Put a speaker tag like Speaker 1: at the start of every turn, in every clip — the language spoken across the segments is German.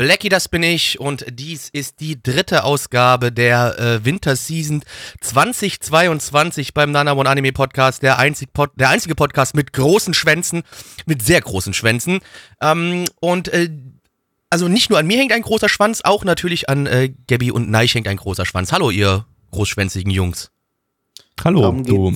Speaker 1: Blackie, das bin ich und dies ist die dritte Ausgabe der äh, Winterseason 2022 beim Nana One Anime Podcast, der, einzig Pod der einzige Podcast mit großen Schwänzen, mit sehr großen Schwänzen. Ähm, und äh, also nicht nur an mir hängt ein großer Schwanz, auch natürlich an äh, Gabby und Neich hängt ein großer Schwanz. Hallo, ihr großschwänzigen Jungs.
Speaker 2: Hallo, du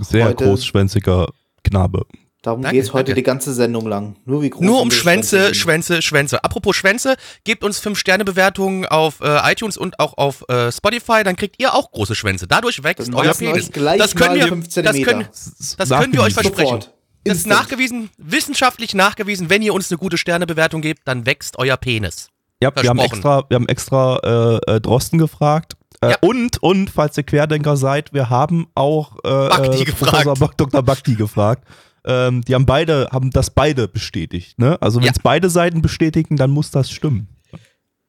Speaker 2: sehr großschwänziger Knabe.
Speaker 3: Darum geht es heute
Speaker 1: danke.
Speaker 3: die ganze Sendung lang. Nur wie groß
Speaker 1: Nur um Schwänze. Schwänze, Schwänze. Apropos Schwänze, gebt uns 5-Sterne-Bewertungen auf äh, iTunes und auch auf äh, Spotify, dann kriegt ihr auch große Schwänze. Dadurch wächst euer Penis. Das können wir, das können, das können wir euch versprechen.
Speaker 3: Sofort.
Speaker 1: Das ist nachgewiesen, wissenschaftlich nachgewiesen, wenn ihr uns eine gute Sternebewertung gebt, dann wächst euer Penis.
Speaker 2: Ja, wir haben extra, wir haben extra äh, äh, Drosten gefragt. Äh,
Speaker 1: Ja.
Speaker 2: Und, und, falls ihr Querdenker seid, wir haben auch äh,
Speaker 1: Bhakti
Speaker 2: äh,
Speaker 1: gefragt.
Speaker 2: Professor Dr. Bhakti gefragt. Ähm, die haben beide, haben das beide bestätigt. Ne? Also wenn
Speaker 1: Ja.
Speaker 2: es beide Seiten bestätigen, dann muss das stimmen.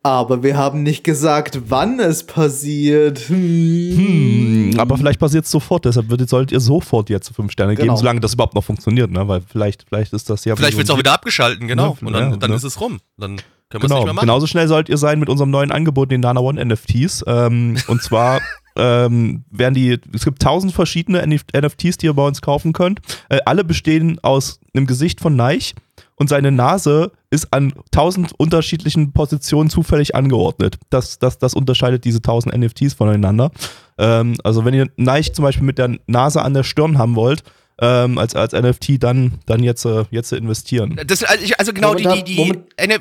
Speaker 3: Aber wir haben nicht gesagt, wann es passiert. Hm.
Speaker 2: Hm, aber vielleicht passiert es sofort, deshalb würdet, solltet ihr sofort jetzt fünf Sterne
Speaker 3: Genau.
Speaker 2: geben, solange das überhaupt noch funktioniert, ne? Weil vielleicht, vielleicht ist das ja.
Speaker 1: Vielleicht wird es auch wieder abgeschalten, genau.
Speaker 2: Ja,
Speaker 1: Und dann,
Speaker 2: ja,
Speaker 1: dann
Speaker 2: ne?
Speaker 1: ist es rum. Dann können wir es
Speaker 2: Genau,
Speaker 1: nicht mehr machen.
Speaker 2: genauso schnell sollt ihr sein mit unserem neuen Angebot, den Nana One NFTs. Ähm, und zwar ähm, werden die, es gibt tausend verschiedene NF NFTs, die ihr bei uns kaufen könnt. Äh, alle bestehen aus einem Gesicht von Neich und seine Nase ist an tausend unterschiedlichen Positionen zufällig angeordnet. Das, das, das unterscheidet diese tausend NFTs voneinander. Ähm, also wenn ihr Neich zum Beispiel mit der Nase an der Stirn haben wollt, ähm, als, als NFT, dann, dann jetzt, äh, jetzt investieren.
Speaker 1: Das, also, ich- also genau, die, die, die,
Speaker 3: Moment-
Speaker 1: eine,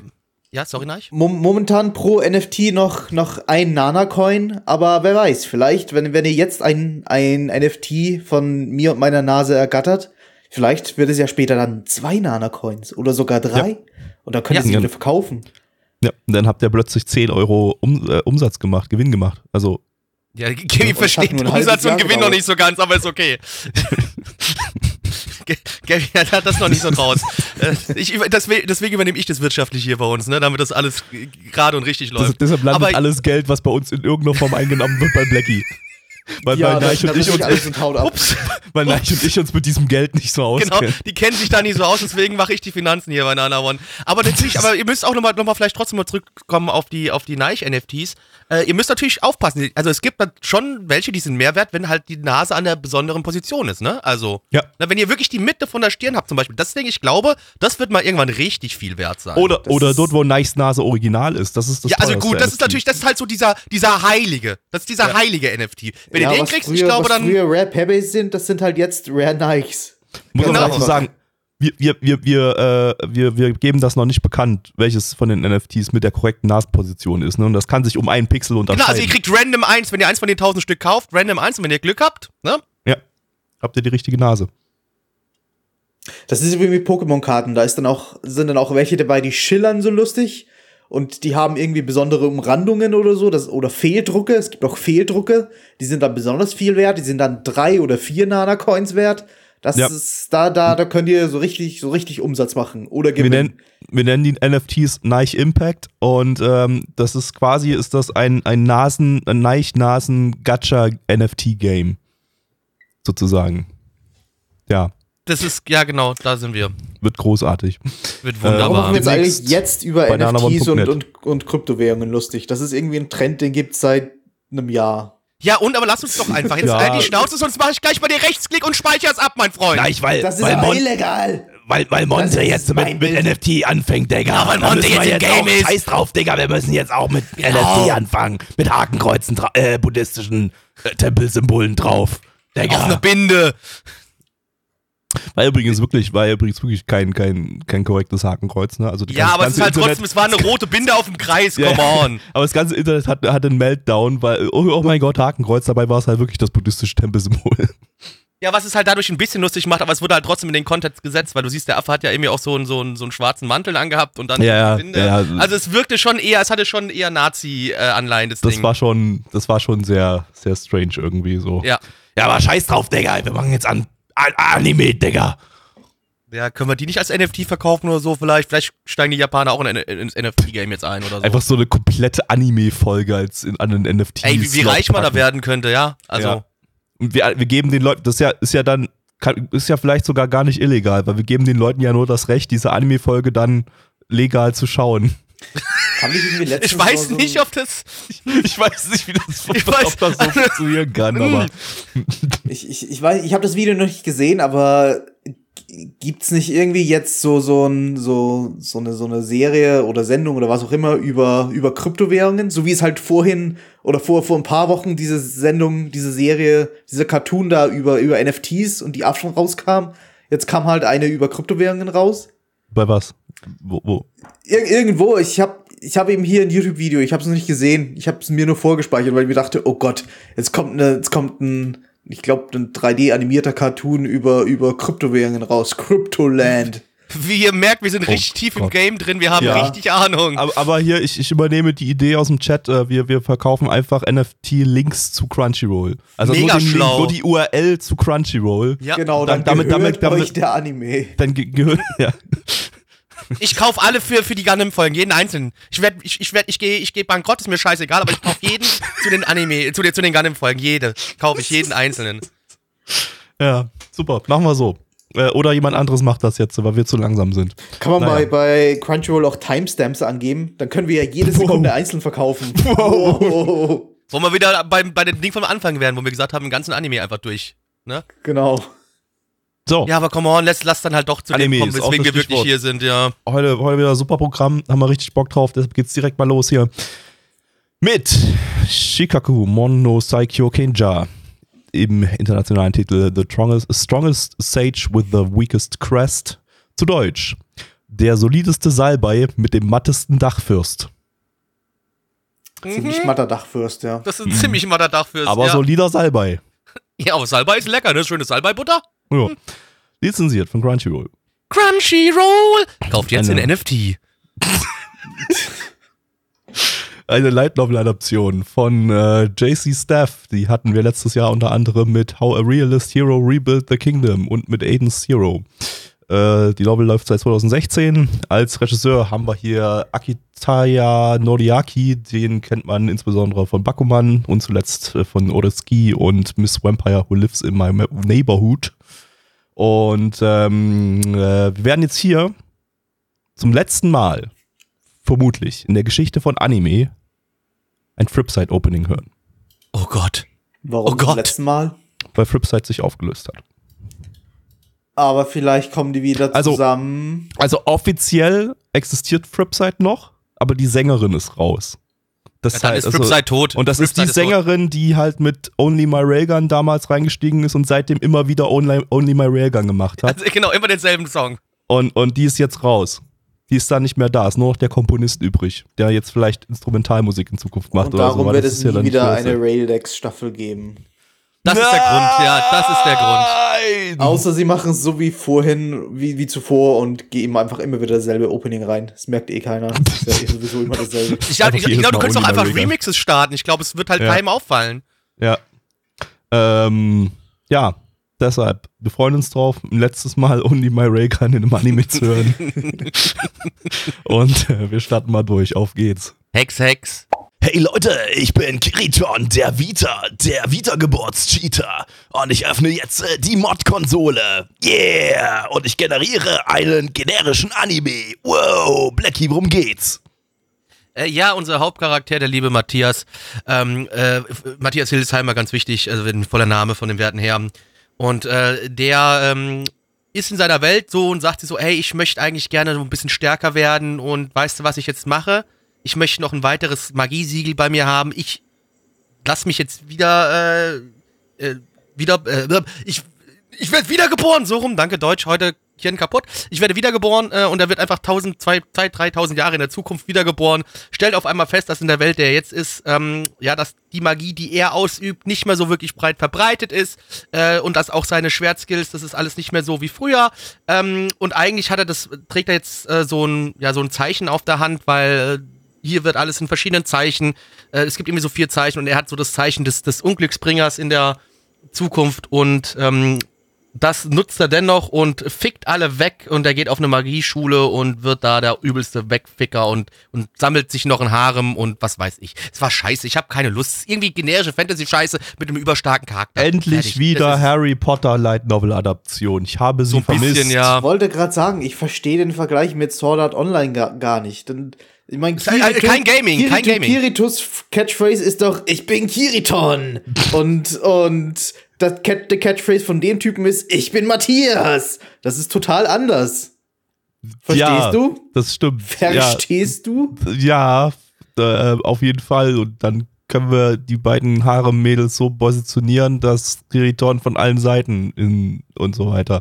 Speaker 1: ja, sorry, Neich.
Speaker 3: Mom- Momentan pro NFT noch, noch ein Nana-Coin, aber wer weiß, vielleicht, wenn, wenn ihr jetzt ein, ein NFT von mir und meiner Nase ergattert, vielleicht wird es ja später dann zwei Nana-Coins oder sogar drei. Und dann könnt ihr
Speaker 1: Ja.
Speaker 3: sie
Speaker 2: Ja.
Speaker 3: wieder verkaufen.
Speaker 2: Ja, und dann habt ihr plötzlich 10 Euro um, äh, Umsatz gemacht, Gewinn gemacht. Also,
Speaker 1: Ja,
Speaker 3: hat
Speaker 1: versteht Umsatz und Gewinn noch nicht so ganz, aber ist okay. G- Gabby hat das noch nicht so draus. Äh, ich, deswegen, übernehme ich das wirtschaftlich hier bei uns, ne, damit das alles gerade und richtig
Speaker 2: das,
Speaker 1: läuft.
Speaker 2: deshalb landet
Speaker 1: Aber-
Speaker 2: alles Geld, was bei uns in irgendeiner Form eingenommen wird, bei Blackie. Weil,
Speaker 3: Ja,
Speaker 2: weil,
Speaker 3: das
Speaker 2: Neich und ich uns,
Speaker 3: und.
Speaker 1: Ups,
Speaker 2: weil Neich und ich uns mit diesem Geld nicht so
Speaker 1: genau,
Speaker 2: auskennen.
Speaker 1: die kennen sich da nicht so aus, deswegen mache ich die Finanzen hier bei Nana One. Aber natürlich, aber ihr müsst auch nochmal noch mal vielleicht trotzdem mal zurückkommen auf die, auf die Nike-NFTs. Äh, ihr müsst natürlich aufpassen. Also es gibt schon welche, die sind Mehrwert, wenn halt die Nase an der besonderen Position ist, ne? Also,
Speaker 2: Ja.
Speaker 1: na, wenn ihr wirklich die Mitte von der Stirn habt zum Beispiel, das Ding, ich glaube, das wird mal irgendwann richtig viel wert sein.
Speaker 2: Oder,
Speaker 3: Das
Speaker 2: oder
Speaker 3: ist-
Speaker 2: dort, wo Neichs Nase original ist. Das ist das
Speaker 1: ja, also gut, das ist
Speaker 2: NFT.
Speaker 1: natürlich, das ist halt so dieser, dieser heilige, das ist dieser heilige NFT. Wenn
Speaker 3: ja,
Speaker 1: ihr den
Speaker 3: was
Speaker 1: kriegst,
Speaker 3: früher,
Speaker 1: ich glaube
Speaker 3: was
Speaker 1: dann,
Speaker 3: früher Rare Pebbles sind, das sind halt jetzt Rare Nikes.
Speaker 2: Muss
Speaker 1: Genau.
Speaker 2: man dazu sagen, wir, wir, wir, wir, äh, wir, wir geben das noch nicht bekannt, welches von den NFTs mit der korrekten Nasenposition ist. Ne? Und das kann sich um einen Pixel unterscheiden.
Speaker 1: genau, also ihr kriegt random eins, wenn ihr eins von den tausend Stück kauft, random eins und wenn ihr Glück habt, ne?
Speaker 2: ja. Habt ihr die richtige Nase?
Speaker 3: Das ist wie mit Pokémon-Karten. Da ist dann auch, sind dann auch welche dabei, die schillern so lustig. Und die haben irgendwie besondere Umrandungen oder so, das, oder Fehldrucke. Es gibt auch Fehldrucke, die sind dann besonders viel wert. Die sind dann drei oder vier Nana-Coins wert. Das
Speaker 2: Ja.
Speaker 3: ist, da, da, da könnt ihr so richtig, so richtig Umsatz machen. Oder
Speaker 2: Wir
Speaker 3: gewinnen.
Speaker 2: nennen, wir nennen die NFTs Neich Impact und ähm, das ist quasi ist das ein, ein Nasen, ein Neich-Nasen-Gacha-NFT-Game. Sozusagen. Ja,
Speaker 1: Das ist, ja genau, da sind wir.
Speaker 2: wird großartig.
Speaker 1: Wird
Speaker 3: Warum
Speaker 1: wunderbar.
Speaker 3: machen wir jetzt eigentlich jetzt über NFTs und, und, und Kryptowährungen lustig? Das ist irgendwie ein Trend, den gibt es seit einem Jahr.
Speaker 1: Ja, und aber lass uns doch einfach jetzt
Speaker 2: Ja.
Speaker 1: halt die Schnauze, sonst mache ich gleich bei dir Rechtsklick und speicher's ab, mein Freund.
Speaker 2: Neich, weil,
Speaker 3: Das ist
Speaker 2: weil,
Speaker 3: aber
Speaker 2: Mon
Speaker 3: illegal.
Speaker 2: weil, weil Monte jetzt mit, mit. NFT anfängt, Digga.
Speaker 1: Ja, weil Monte jetzt im Game
Speaker 2: auch,
Speaker 1: ist.
Speaker 2: Scheiß drauf, Digga, wir müssen jetzt auch mit NFT anfangen. Mit Hakenkreuzen, dra- äh, buddhistischen äh, Tempelsymbolen drauf. Digga.
Speaker 1: Auf eine Binde.
Speaker 2: War übrigens wirklich, war übrigens wirklich kein, kein, kein korrektes Hakenkreuz, ne? Also
Speaker 1: Ja, aber es ist halt
Speaker 2: Internet-
Speaker 1: trotzdem, es war eine rote Binde auf dem Kreis, come
Speaker 2: ja.
Speaker 1: on.
Speaker 2: Aber das ganze Internet hat, hat einen Meltdown, weil, oh, oh mein Gott, Hakenkreuz, dabei war es halt wirklich das buddhistische Tempelsymbol.
Speaker 1: Ja, was es halt dadurch ein bisschen lustig macht, aber es wurde halt trotzdem in den Kontext gesetzt, weil du siehst, der Affe hat ja irgendwie auch so einen, so einen, so einen schwarzen Mantel angehabt und dann
Speaker 2: Ja,
Speaker 1: Binde.
Speaker 2: ja.
Speaker 1: Also es wirkte schon eher, es hatte schon eher Nazi-Anleihen, das,
Speaker 2: Das
Speaker 1: Ding.
Speaker 2: war schon, das war schon sehr, sehr strange irgendwie so.
Speaker 1: ja.
Speaker 2: Ja, aber scheiß drauf, Digga. Wir machen jetzt an, an Anime, Digga.
Speaker 1: ja, können wir die nicht als NFT verkaufen oder so vielleicht? Vielleicht steigen die Japaner auch in, in, ins NFT-Game jetzt ein oder so.
Speaker 2: Einfach so eine komplette Anime-Folge als in, an den NFTs.
Speaker 1: Ey, wie, wie reich man da werden könnte, ja? Also,
Speaker 2: Ja. Und wir, wir geben den Leuten, das ist ja, ist ja dann, kann, ist ja vielleicht sogar gar nicht illegal, weil wir geben den Leuten ja nur das Recht, diese Anime-Folge dann legal zu schauen.
Speaker 3: Irgendwie letztens
Speaker 1: ich weiß
Speaker 3: so-
Speaker 1: nicht, ob das.
Speaker 2: Ich weiß nicht, wie das,
Speaker 1: Ich weiß-
Speaker 2: ob das so funktionieren kann, aber.
Speaker 3: Ich, ich, ich weiß, ich habe das Video noch nicht gesehen, aber gibt's nicht irgendwie jetzt so so ein so so eine so eine Serie oder Sendung oder was auch immer über über Kryptowährungen, so wie es halt vorhin oder vor vor ein paar Wochen diese Sendung, diese Serie, dieser Cartoon da über über NFTs und die auch schon rauskam. Jetzt kam halt eine über Kryptowährungen raus.
Speaker 2: Bei was? Wo, wo?
Speaker 3: Ir irgendwo, ich habe ich hab eben hier ein YouTube-Video, ich habe es noch nicht gesehen, ich habe es mir nur vorgespeichert, weil ich mir dachte, oh Gott, jetzt kommt eine, jetzt kommt ein, ich glaube, ein 3D-animierter Cartoon über, über Kryptowährungen raus, Cryptoland.
Speaker 1: Wie ihr merkt, wir sind
Speaker 2: Oh
Speaker 1: richtig tief im
Speaker 2: Gott.
Speaker 1: Game drin, wir haben
Speaker 2: Ja.
Speaker 1: richtig Ahnung.
Speaker 2: Aber, aber hier, ich, ich übernehme die Idee aus dem Chat, äh, wir, wir verkaufen einfach NFT-Links zu Crunchyroll. Also
Speaker 1: Mega
Speaker 2: nur, den Link,
Speaker 1: schlau.
Speaker 2: nur die URL zu Crunchyroll.
Speaker 1: Ja.
Speaker 3: Genau,
Speaker 2: dann-
Speaker 3: dann,
Speaker 2: damit-
Speaker 3: damit,
Speaker 2: damit- damit-
Speaker 3: euch der Anime.
Speaker 2: Dann ge gehört, ja.
Speaker 1: Ich kaufe alle für, für die Gundam-Folgen, jeden einzelnen. Ich werd, ich, ich werd, ich gehe, ich geh bankrott, ist mir scheißegal, aber ich kaufe jeden zu den Anime, zu den, zu den Gundam-Folgen, jede. Kaufe ich jeden einzelnen.
Speaker 2: Ja, super, machen wir so. Äh, oder jemand anderes macht das jetzt, weil wir zu langsam sind.
Speaker 3: Kann man
Speaker 2: Naja.
Speaker 3: bei, bei Crunchyroll auch Timestamps angeben? Dann können wir ja jede Sekunde einzeln verkaufen. Wow.
Speaker 1: Wollen wir wieder beim, bei dem Ding vom Anfang werden, wo wir gesagt haben, den ganzen Anime einfach durch. Ne?
Speaker 3: Genau.
Speaker 2: So,
Speaker 1: Ja, aber come on, lass, lass dann halt doch zu
Speaker 2: Anime
Speaker 1: dem kommen, weswegen wir wirklich hier sind, ja.
Speaker 2: heute, heute wieder super Programm, haben wir richtig Bock drauf, deshalb geht's direkt mal los hier. Mit Shikaku Mono Saikyo Kenja im internationalen Titel The Strongest, Strongest Sage with the Weakest Crest. Zu Deutsch. Der solideste Salbei mit dem mattesten Dachfürst.
Speaker 3: Ziemlich matter Dachfürst, ja.
Speaker 1: Das ist ein ziemlich matter Dach fürs.
Speaker 2: Aber
Speaker 1: ja.
Speaker 2: solider Salbei.
Speaker 1: ja, aber Salbei ist lecker, ne? Schönes Salbei-Butter.
Speaker 2: Ja. Lizenziert von Crunchyroll.
Speaker 1: Crunchyroll! Kauft jetzt
Speaker 2: Eine-
Speaker 1: in NFT.
Speaker 2: Eine Light Novel Adaption von äh, JC Staff. Die hatten wir letztes Jahr unter anderem mit How a Realist Hero Rebuilt the Kingdom und mit Aiden Zero. Äh, die Novel läuft seit 2016. Als Regisseur haben wir hier Akitaya Noriaki. Den kennt man insbesondere von Bakuman und zuletzt äh, von Oreski und Miss Vampire Who Lives in My Neighborhood. Und ähm, äh, wir werden jetzt hier zum letzten Mal vermutlich in der Geschichte von Anime ein Fripside-Opening hören,
Speaker 1: Oh Gott.
Speaker 3: Warum
Speaker 1: Oh Gott.
Speaker 3: zum letzten Mal?
Speaker 2: weil Fripside sich aufgelöst hat.
Speaker 3: Aber vielleicht kommen die wieder
Speaker 2: Also-
Speaker 3: zusammen.
Speaker 2: Also offiziell existiert Fripside noch, aber die Sängerin ist raus. Das
Speaker 1: Ja, dann
Speaker 2: heißt,
Speaker 1: ist
Speaker 2: also-
Speaker 1: Flipside tot.
Speaker 2: Und das ist die
Speaker 1: Flipside tot.
Speaker 2: Sängerin, die halt mit Only My Railgun damals reingestiegen ist und seitdem immer wieder Only, Only My Railgun gemacht hat.
Speaker 1: Also, genau, immer denselben Song.
Speaker 2: Und, und die ist jetzt raus. Die ist dann nicht mehr da. Ist nur noch der Komponist übrig, der jetzt vielleicht Instrumentalmusik in Zukunft macht
Speaker 3: Und
Speaker 2: oder
Speaker 3: darum
Speaker 2: so.
Speaker 3: wird es
Speaker 2: ja
Speaker 3: nie
Speaker 2: dann nicht
Speaker 3: wieder eine. Raildex-Staffel geben.
Speaker 1: Das ist der Grund, ja, das ist der Grund.
Speaker 2: Nein!
Speaker 3: Außer sie machen es so wie vorhin, wie, wie zuvor und geben einfach immer wieder dasselbe Opening rein. Das merkt eh keiner. Das ist ja eh sowieso immer dasselbe.
Speaker 1: Ich, glaub, glaube, du
Speaker 2: Mal
Speaker 1: könntest auch einfach. Remixes starten. Ich glaube, es wird halt
Speaker 2: Ja.
Speaker 1: keinem auffallen.
Speaker 2: Ja. Ähm, ja, deshalb, wir freuen uns drauf, ein letztes Mal Only My Raygun in einem Anime zu hören. Und äh, wir starten mal durch. Auf geht's.
Speaker 1: Hex, Hex.
Speaker 2: Hey Leute, ich bin Kiriton, der Vita, der Vita-Geburtscheater. Und ich öffne jetzt äh, die Mod-Konsole. Yeah! Und ich generiere einen generischen Anime. Wow, Blackie, worum geht's?
Speaker 1: Äh, ja, unser Hauptcharakter, der liebe Matthias. Ähm, äh, Matthias Hildesheimer, ganz wichtig, also ein voller Name von den Werten her. Und äh, der ähm, ist in seiner Welt so und sagt sich so, hey, ich möchte eigentlich gerne so ein bisschen stärker werden und weißt du, was ich jetzt mache? Ich möchte noch ein weiteres Magiesiegel bei mir haben. Ich lass mich jetzt wieder, äh, äh, wieder, äh, ich, ich werde wiedergeboren, so rum, danke Deutsch. Heute Hirn kaputt. Ich werde wiedergeboren äh, und er wird einfach 1000, 2000, 3000 Jahre in der Zukunft wiedergeboren. Stellt auf einmal fest, dass in der Welt, der er jetzt ist, ähm, ja, dass die Magie, die er ausübt, nicht mehr so wirklich breit verbreitet ist äh, und dass auch seine Schwertskills, das ist alles nicht mehr so wie früher. Ähm, und eigentlich hat er das, trägt er jetzt äh, so ein, ja, so ein Zeichen auf der Hand, weil äh, hier wird alles in verschiedenen Zeichen. Äh, es gibt irgendwie so vier Zeichen und er hat so das Zeichen des, des Unglücksbringers in der Zukunft und ähm, das nutzt er dennoch und fickt alle weg und er geht auf eine Magieschule und wird da der übelste Wegficker und, und sammelt sich noch ein Harem und was weiß ich. Es war scheiße, ich habe keine Lust. Es ist irgendwie generische Fantasy-Scheiße mit einem überstarken Charakter.
Speaker 2: Endlich
Speaker 1: Fertig.
Speaker 2: wieder Harry Potter Light Novel Adaption. Ich habe sie
Speaker 1: So ein
Speaker 2: vermisst.
Speaker 1: bisschen,
Speaker 3: Ich
Speaker 1: ja.
Speaker 3: wollte gerade sagen, ich verstehe den Vergleich mit Sword Art Online gar, gar nicht. Denn, ich mein,
Speaker 1: Ist halt kein Gaming, kein Gaming.
Speaker 3: Kiritos Catchphrase ist doch, ich bin Kiriton. und, und das Cat, der Catchphrase von dem Typen ist, ich bin Matthias. Das ist total anders. Verstehst
Speaker 2: ja,
Speaker 3: du?
Speaker 2: Das stimmt.
Speaker 3: Verstehst du?
Speaker 2: Ja, ja äh, auf jeden Fall. Und dann können wir die beiden Harem-Mädels so positionieren, dass Kiriton von allen Seiten in, und so weiter.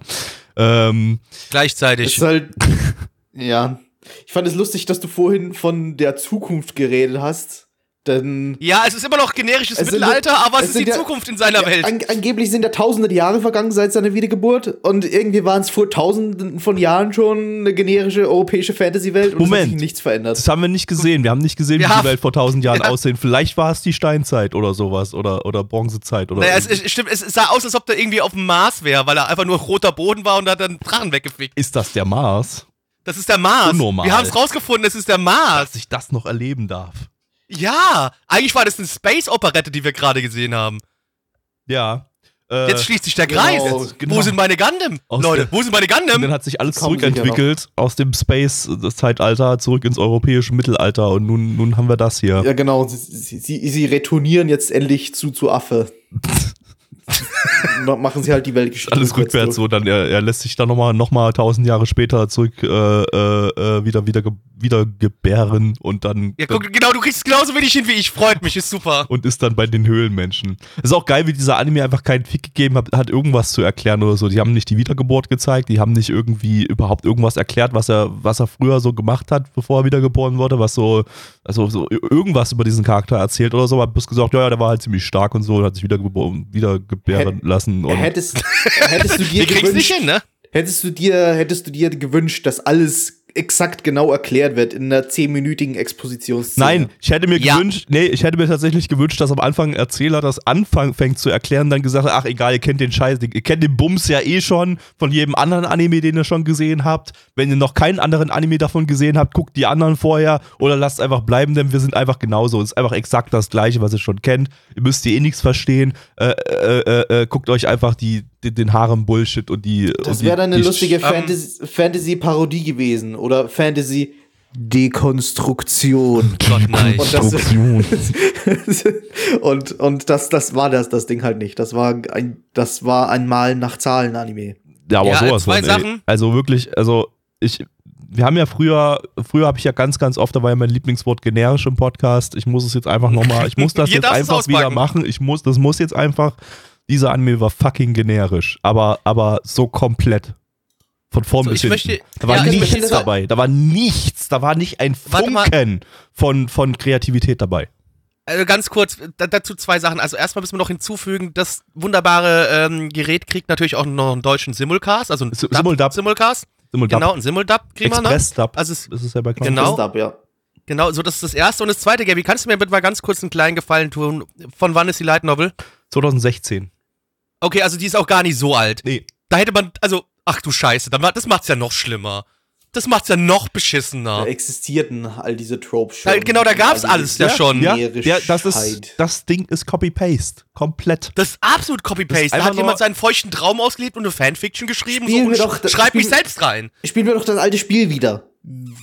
Speaker 2: Ähm,
Speaker 1: Gleichzeitig.
Speaker 3: ist halt, ja. Ich fand es lustig, dass du vorhin von der Zukunft geredet hast. Denn
Speaker 1: Ja, es ist immer noch generisches
Speaker 3: Es sind-
Speaker 1: Mittelalter, aber es,
Speaker 3: es
Speaker 1: ist die
Speaker 3: ja-
Speaker 1: Zukunft in seiner
Speaker 3: Ja,
Speaker 1: Welt.
Speaker 3: An, angeblich sind ja tausende Jahre vergangen seit seiner Wiedergeburt und irgendwie waren es vor tausenden von Jahren schon eine generische europäische Fantasy-Welt und es hat
Speaker 2: Moment.
Speaker 3: sich nichts verändert.
Speaker 2: das haben wir nicht gesehen. Wir haben nicht gesehen,
Speaker 1: Wir
Speaker 2: wie die
Speaker 1: haben-
Speaker 2: Welt vor tausend Jahren
Speaker 1: Ja.
Speaker 2: aussehen. Vielleicht war es die Steinzeit oder sowas oder, oder Bronzezeit oder
Speaker 1: Naja, es, es, stimmt, es sah aus, als ob der irgendwie auf dem Mars wäre, weil er einfach nur roter Boden war und hat dann Drachen weggefickt.
Speaker 2: Ist das der Mars?
Speaker 1: Das ist der Mars.
Speaker 2: Unnormal.
Speaker 1: Wir haben es rausgefunden, es ist der Mars.
Speaker 2: Dass ich das noch erleben darf.
Speaker 1: Ja, eigentlich war das eine Space-Operette, die wir gerade gesehen haben.
Speaker 2: Ja. Äh,
Speaker 1: Jetzt schließt sich der
Speaker 3: genau,
Speaker 1: Kreis.
Speaker 2: jetzt- genau.
Speaker 1: Wo sind meine Gundam?
Speaker 2: Aus
Speaker 1: Leute, wo sind meine
Speaker 2: und dann
Speaker 1: Gundam?
Speaker 2: hat sich alles
Speaker 3: Kommen
Speaker 2: zurückentwickelt aus dem Space-Zeitalter zurück ins europäische Mittelalter und nun, nun haben wir das hier.
Speaker 3: Ja, genau. Sie, sie, sie, sie retournieren jetzt endlich zu, zu Affe. Ma- Machen sie halt die Weltgeschichte.
Speaker 2: Alles rückwärts so, dann er, er lässt sich dann nochmal noch mal tausend Jahre später zurück äh, äh, äh, wieder, wieder, ge wieder gebären und dann
Speaker 1: Ja, guck, genau, du kriegst es genauso wenig hin wie ich. Freut mich, ist super.
Speaker 2: und ist dann bei den Höhlenmenschen. Ist auch geil, wie dieser Anime einfach keinen Fick gegeben hat, hat irgendwas zu erklären oder so. Die haben nicht die Wiedergeburt gezeigt, die haben nicht irgendwie überhaupt irgendwas erklärt, was er, was er früher so gemacht hat, bevor er wiedergeboren wurde, was so, also so irgendwas über diesen Charakter erzählt oder so. Hat bloß gesagt, ja, ja, der war halt ziemlich stark und so und hat sich wiedergeboren, wiedergebären
Speaker 3: Hä-
Speaker 2: lassen. Und
Speaker 3: Hättest, hättest du dir gewünscht,
Speaker 1: hin, ne?
Speaker 3: hättest du dir, hättest du dir gewünscht, dass alles exakt genau erklärt wird in einer zehnminütigen Expositionsszene?
Speaker 2: Nein, ich hätte mir
Speaker 1: Ja.
Speaker 2: gewünscht, nee, ich hätte mir tatsächlich gewünscht, dass am Anfang ein Erzähler das anfängt zu erklären, dann gesagt hat, ach egal, ihr kennt den Scheiß, ihr kennt den Bums ja eh schon von jedem anderen Anime, den ihr schon gesehen habt. Wenn ihr noch keinen anderen Anime davon gesehen habt, guckt die anderen vorher oder lasst einfach bleiben, denn wir sind einfach genauso. Es ist einfach exakt das gleiche, was ihr schon kennt. Ihr müsst hier eh nichts verstehen. Äh, äh, äh, äh, guckt euch einfach die, die, den Harem-Bullshit und die.
Speaker 3: Das wäre dann eine
Speaker 2: die
Speaker 3: lustige
Speaker 1: ähm,
Speaker 3: Fantasy- Fantasy-Parodie gewesen oder Fantasy-Dekonstruktion.
Speaker 1: Gott, nein.
Speaker 3: Und das, und, und das, das war das, das Ding halt nicht. Das war ein, das war ein Malen nach Zahlen-Anime.
Speaker 2: Ja, aber
Speaker 1: Ja,
Speaker 2: sowas
Speaker 1: zwei
Speaker 2: von, ey.
Speaker 1: Sachen.
Speaker 2: Also wirklich, also ich, wir haben ja früher, früher habe ich ja ganz, ganz oft, da war ja mein Lieblingswort generisch im Podcast. Ich muss es jetzt einfach nochmal, ich muss das jetzt einfach wieder machen. Ich muss, das muss jetzt einfach, dieser Anime war fucking generisch, aber, aber so komplett. Von vorn
Speaker 1: So,
Speaker 2: bis
Speaker 1: ich
Speaker 2: hinten.
Speaker 1: möchte-
Speaker 2: da war
Speaker 1: ja, ich
Speaker 2: nichts dabei. Da war nichts. Da war nicht ein. Funken von, von Kreativität dabei.
Speaker 1: Also ganz kurz, da, dazu zwei Sachen. Also erstmal müssen wir noch hinzufügen, das wunderbare ähm, Gerät kriegt natürlich auch noch einen deutschen Simulcast, also einen
Speaker 2: Simuldub.
Speaker 1: Simulcast.
Speaker 2: Simuldub.
Speaker 1: Genau, einen Simuldub kriegen wir?
Speaker 2: Express-Dub.
Speaker 1: Also es,
Speaker 2: das ist ja bei.
Speaker 1: Genau.
Speaker 3: Ab, ja.
Speaker 1: genau, so das ist das erste. Und das zweite, Gaby, kannst du mir bitte mal ganz kurz einen kleinen Gefallen tun? Von wann ist die Light Novel?
Speaker 2: 2016.
Speaker 1: Okay, also die ist auch gar nicht so alt.
Speaker 2: Nee.
Speaker 1: Da hätte man, also, ach du Scheiße, das macht's ja noch schlimmer. Das macht's ja noch
Speaker 3: Da
Speaker 1: beschissener.
Speaker 3: existierten all diese Tropes schon.
Speaker 1: Ja, genau, da gab's
Speaker 3: All
Speaker 1: alles
Speaker 3: diese
Speaker 1: ja schon.
Speaker 2: Ja, ja das, ist, das Ding ist Copy-Paste. Komplett.
Speaker 1: Das ist absolut
Speaker 2: Das
Speaker 1: Copy-Paste. Da hat jemand seinen feuchten Traum ausgelebt und eine Fanfiction geschrieben. So, und
Speaker 3: doch-
Speaker 1: sch- schreib mich selbst rein.
Speaker 3: Spielen wir doch das alte Spiel wieder.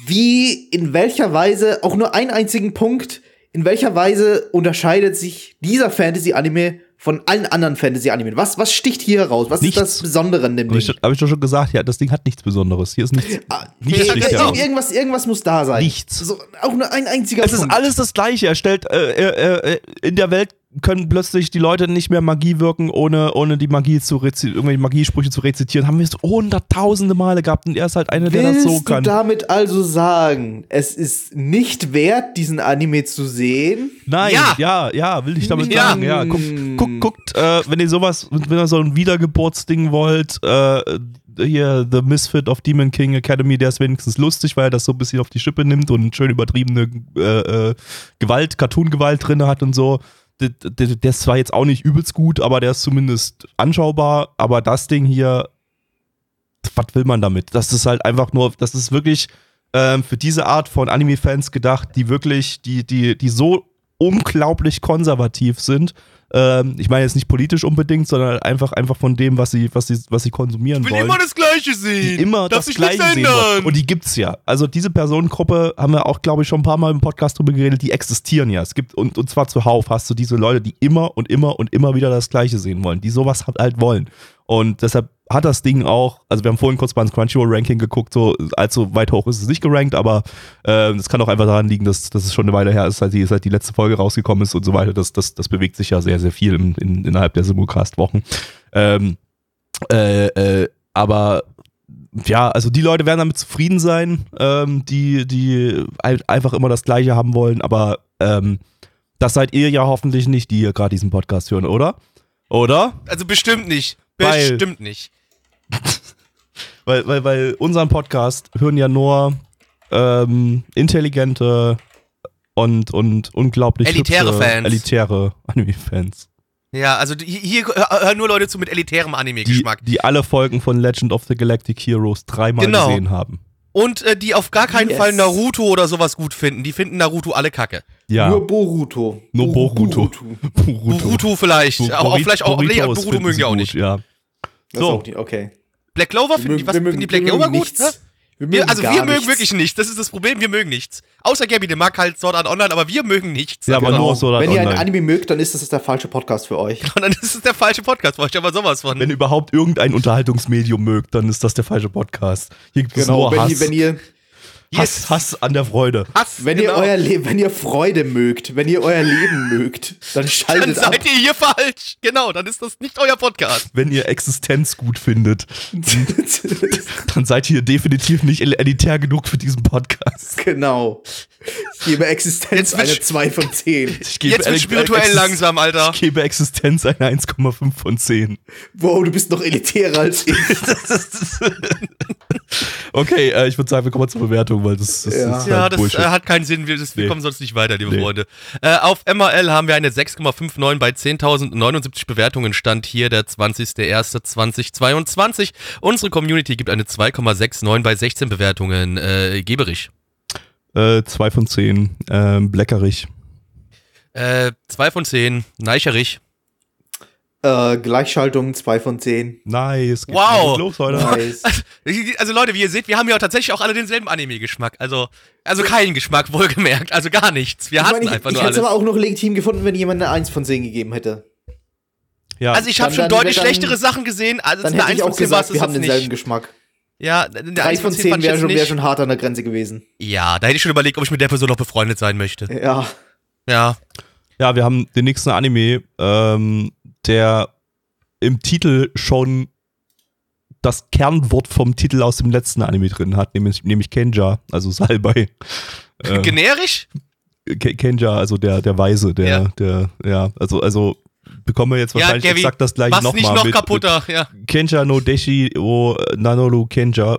Speaker 3: Wie, in welcher Weise, auch nur einen einzigen Punkt, in welcher Weise unterscheidet sich dieser Fantasy-Anime von allen anderen Fantasy-Animen? Was, was sticht hier heraus? Was
Speaker 2: Nichts.
Speaker 3: ist das Besondere an dem
Speaker 2: Habe ich,
Speaker 3: Ding?
Speaker 2: hab ich doch schon gesagt, ja, das Ding hat nichts Besonderes. Hier ist nichts.
Speaker 3: Ah,
Speaker 2: nichts
Speaker 1: ja, ja,
Speaker 3: irgendwas, irgendwas muss da sein.
Speaker 2: Nichts.
Speaker 3: So, auch nur ein einziger
Speaker 2: Es ist
Speaker 3: Punkt.
Speaker 2: alles das Gleiche. Er stellt äh, äh, äh, in der Welt können plötzlich die Leute nicht mehr Magie wirken, ohne, ohne die Magie zu rezitieren, irgendwelche Magiesprüche zu rezitieren. Haben wir es hunderttausende Male gehabt und er ist halt einer, der das
Speaker 3: Willst
Speaker 2: so kann.
Speaker 3: du damit also sagen, es ist nicht wert, diesen Anime zu sehen?
Speaker 2: Nein,
Speaker 1: Ja.
Speaker 2: ja, ja, will ich damit
Speaker 1: Ja.
Speaker 2: sagen. Ja, guckt, guckt, guckt äh, wenn ihr sowas, wenn ihr so ein Wiedergeburtsding wollt, äh, hier The Misfit of Demon King Academy, der ist wenigstens lustig, weil er das so ein bisschen auf die Schippe nimmt und schön übertriebene äh, äh, Gewalt, Cartoon-Gewalt drin hat und so. Der, der, ist zwar jetzt auch nicht übelst gut, aber der ist zumindest anschaubar. Aber das Ding hier, was will man damit? Das ist halt einfach nur, das ist wirklich ähm, für diese Art von Anime-Fans gedacht, die wirklich, die, die, die so unglaublich konservativ sind. Ähm, ich meine jetzt nicht politisch unbedingt, sondern einfach, einfach von dem, was sie, was sie, was sie konsumieren
Speaker 1: Ich will
Speaker 2: wollen.
Speaker 1: immer das Gleiche sehen.
Speaker 2: die immer
Speaker 1: Darf
Speaker 2: das Gleiche sehen wollen. Und die gibt's ja. Also diese Personengruppe haben wir auch, glaube ich, schon ein paar Mal im Podcast drüber geredet, die existieren ja. Es gibt, und, und zwar zuhauf hast du diese Leute, die immer und immer und immer wieder das Gleiche sehen wollen, die sowas halt wollen. Und deshalb hat das Ding auch, also wir haben vorhin kurz mal ins Crunchyroll-Ranking geguckt, so allzu weit hoch ist es nicht gerankt, aber äh, das kann auch einfach daran liegen, dass, dass es schon eine Weile her ist, seit die, seit die letzte Folge rausgekommen ist und so weiter. Das, das, das bewegt sich ja sehr, sehr viel in, in, innerhalb der Simulcast-Wochen. Ähm, äh, äh, aber ja, also die Leute werden damit zufrieden sein, ähm, die, die halt einfach immer das Gleiche haben wollen, aber ähm, das seid ihr ja hoffentlich nicht, die hier gerade diesen Podcast hören, oder? Oder?
Speaker 1: Also bestimmt nicht.
Speaker 2: Weil-
Speaker 1: Bestimmt nicht.
Speaker 2: Weil, weil, weil unseren Podcast hören ja nur ähm, intelligente und, und unglaublich
Speaker 1: Elitäre
Speaker 2: hübsche,
Speaker 1: Fans.
Speaker 2: elitäre Anime-Fans.
Speaker 1: Ja, also die- hier hören nur Leute zu mit elitärem
Speaker 2: Die,
Speaker 1: Anime-Geschmack.
Speaker 2: die alle Folgen von Legend of the Galactic Heroes dreimal
Speaker 1: Genau.
Speaker 2: gesehen haben.
Speaker 1: Und äh, die auf gar keinen
Speaker 3: Yes.
Speaker 1: Fall Naruto oder sowas gut finden. Die finden Naruto alle kacke.
Speaker 2: Ja,
Speaker 3: Nur Boruto.
Speaker 2: nur
Speaker 3: Boru-
Speaker 2: Boruto.
Speaker 3: Boruto.
Speaker 1: Boruto vielleicht. Auch, auch. Nee, Boruto mögen
Speaker 2: sie
Speaker 1: die auch nicht.
Speaker 2: Ja. So.
Speaker 3: auch nicht, okay.
Speaker 1: Black Clover finden die, was, finden die Black Clover gut?
Speaker 3: nichts.
Speaker 1: Hä?
Speaker 3: Wir
Speaker 1: Wir, also
Speaker 3: gar
Speaker 1: wir mögen
Speaker 3: nichts.
Speaker 1: wirklich nichts. Das ist das Problem, wir mögen nichts. Außer Gabby, der mag halt Sword Art Online, aber wir mögen nichts.
Speaker 2: Ja, aber
Speaker 1: Genau.
Speaker 2: nur so
Speaker 3: Wenn ihr ein
Speaker 2: online.
Speaker 3: Anime mögt, dann ist das der falsche Podcast für euch.
Speaker 1: Und dann ist es der falsche Podcast, brauche ich aber sowas von.
Speaker 2: Wenn ihr überhaupt irgendein Unterhaltungsmedium mögt, dann ist das der falsche Podcast. Hier gibt es
Speaker 3: Genau,
Speaker 2: nur
Speaker 3: wenn
Speaker 2: Hass.
Speaker 3: ihr, wenn ihr,
Speaker 2: Hass, Hass an der Freude.
Speaker 1: Hass,
Speaker 3: wenn
Speaker 1: genau.
Speaker 3: ihr euer Le wenn ihr Freude mögt, wenn ihr euer Leben mögt, dann
Speaker 1: dann
Speaker 3: schaltet ab.
Speaker 1: seid ihr hier falsch. Genau, dann ist das nicht euer Podcast.
Speaker 2: Wenn ihr Existenz gut findet, dann seid ihr definitiv nicht el- elitär genug für diesen Podcast.
Speaker 3: genau. Ich gebe Existenz eine
Speaker 1: sch-
Speaker 3: 2 von 10.
Speaker 2: Ich gebe
Speaker 1: Jetzt wird
Speaker 2: Ex-
Speaker 1: spirituell
Speaker 2: Exis-
Speaker 1: langsam, Alter.
Speaker 2: Ich gebe Existenz eine 1,5 von 10.
Speaker 3: Wow, du bist noch elitärer als ich.
Speaker 2: Okay, äh, ich würde sagen, wir kommen zur Bewertung, weil das, das
Speaker 3: Ja.
Speaker 2: ist
Speaker 1: Ja,
Speaker 2: halt
Speaker 1: das
Speaker 2: Bullshit.
Speaker 1: äh, hat keinen Sinn. Wir, das, wir
Speaker 2: Nee.
Speaker 1: kommen sonst nicht weiter, liebe
Speaker 2: Nee.
Speaker 1: Freunde. Äh, auf MRL haben wir eine 6,59 bei 10.079 Bewertungen. Stand hier der 20.01.2022. Unsere Community gibt eine 2,69 bei 16 Bewertungen. Äh, Geberich.
Speaker 2: äh, 2 von 10. Ähm, Bleckerich.
Speaker 1: Äh, 2 von 10. Neicherich.
Speaker 3: Äh, Gleichschaltung 2 von 10.
Speaker 2: Nice.
Speaker 1: Wow.
Speaker 2: Los, heute.
Speaker 3: Nice.
Speaker 1: Also Leute, wie ihr seht, wir haben ja tatsächlich auch alle denselben Anime-Geschmack. Also, also keinen Geschmack, wohlgemerkt. Also gar nichts. Wir
Speaker 3: Ich,
Speaker 1: hassen
Speaker 3: meine, ich,
Speaker 1: einfach
Speaker 3: ich
Speaker 1: nur
Speaker 3: hätte es aber auch noch legitim gefunden, wenn jemand eine 1 von 10 gegeben hätte.
Speaker 2: Ja.
Speaker 1: Also ich habe schon
Speaker 3: dann-
Speaker 1: deutlich
Speaker 3: dann-
Speaker 1: schlechtere Sachen gesehen. Also
Speaker 3: Dann
Speaker 1: eine
Speaker 3: hätte
Speaker 1: 1
Speaker 3: ich
Speaker 1: von
Speaker 3: auch
Speaker 1: 10 war es
Speaker 3: gesagt, wir haben denselben
Speaker 1: nicht.
Speaker 3: Geschmack.
Speaker 1: Ja, eine
Speaker 3: 3
Speaker 1: 1
Speaker 3: von 10
Speaker 1: fand ich
Speaker 3: wäre
Speaker 1: jetzt
Speaker 3: schon, wär schon hart an der Grenze gewesen.
Speaker 1: Ja, da hätte ich schon überlegt, ob ich mit der Person noch befreundet sein möchte.
Speaker 3: Ja.
Speaker 1: Ja.
Speaker 2: Ja, wir haben den nächsten Anime, ähm, der im Titel schon das Kernwort vom Titel aus dem letzten Anime drin hat, nämlich, nämlich Kenja, also Salbei. Äh,
Speaker 1: Generisch?
Speaker 2: Ke- Kenja, also der, der Weise, der,
Speaker 1: Ja.
Speaker 2: der, ja, also, also bekommen wir jetzt
Speaker 1: Ja,
Speaker 2: wahrscheinlich
Speaker 1: Gaby,
Speaker 2: exakt das gleiche nochmal.
Speaker 1: noch
Speaker 2: mit,
Speaker 1: kaputter. Ja.
Speaker 2: Kenja no Deshi o Nanoru Kenja.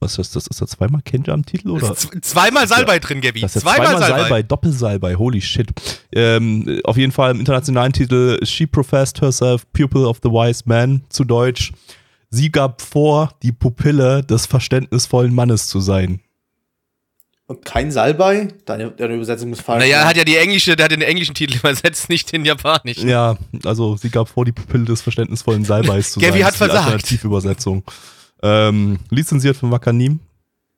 Speaker 2: Was ist das? Ist da zweimal Kenja im Titel? Oder?
Speaker 1: Zweimal Salbei drin, Gabi.
Speaker 2: Das ist ja
Speaker 1: Zweimal,
Speaker 2: zweimal
Speaker 1: Salbei.
Speaker 2: Salbei, Doppelsalbei, holy shit. Ähm, auf jeden Fall im internationalen Titel She professed herself pupil of the wise man, zu Deutsch. Sie gab vor, die Pupille des verständnisvollen Mannes zu sein.
Speaker 3: Und kein Salbei? Deine, deine Übersetzung ist falsch.
Speaker 1: Naja, er hat ja die englische, der hat den englischen Titel übersetzt, nicht den japanischen.
Speaker 2: Ja, also sie gab vor, die Pupille des verständnisvollen Salbeis zu
Speaker 1: Gaby
Speaker 2: sein.
Speaker 1: hat
Speaker 2: ist die
Speaker 1: versagt.
Speaker 2: Alternativübersetzung. Ähm, lizenziert von Wakanim.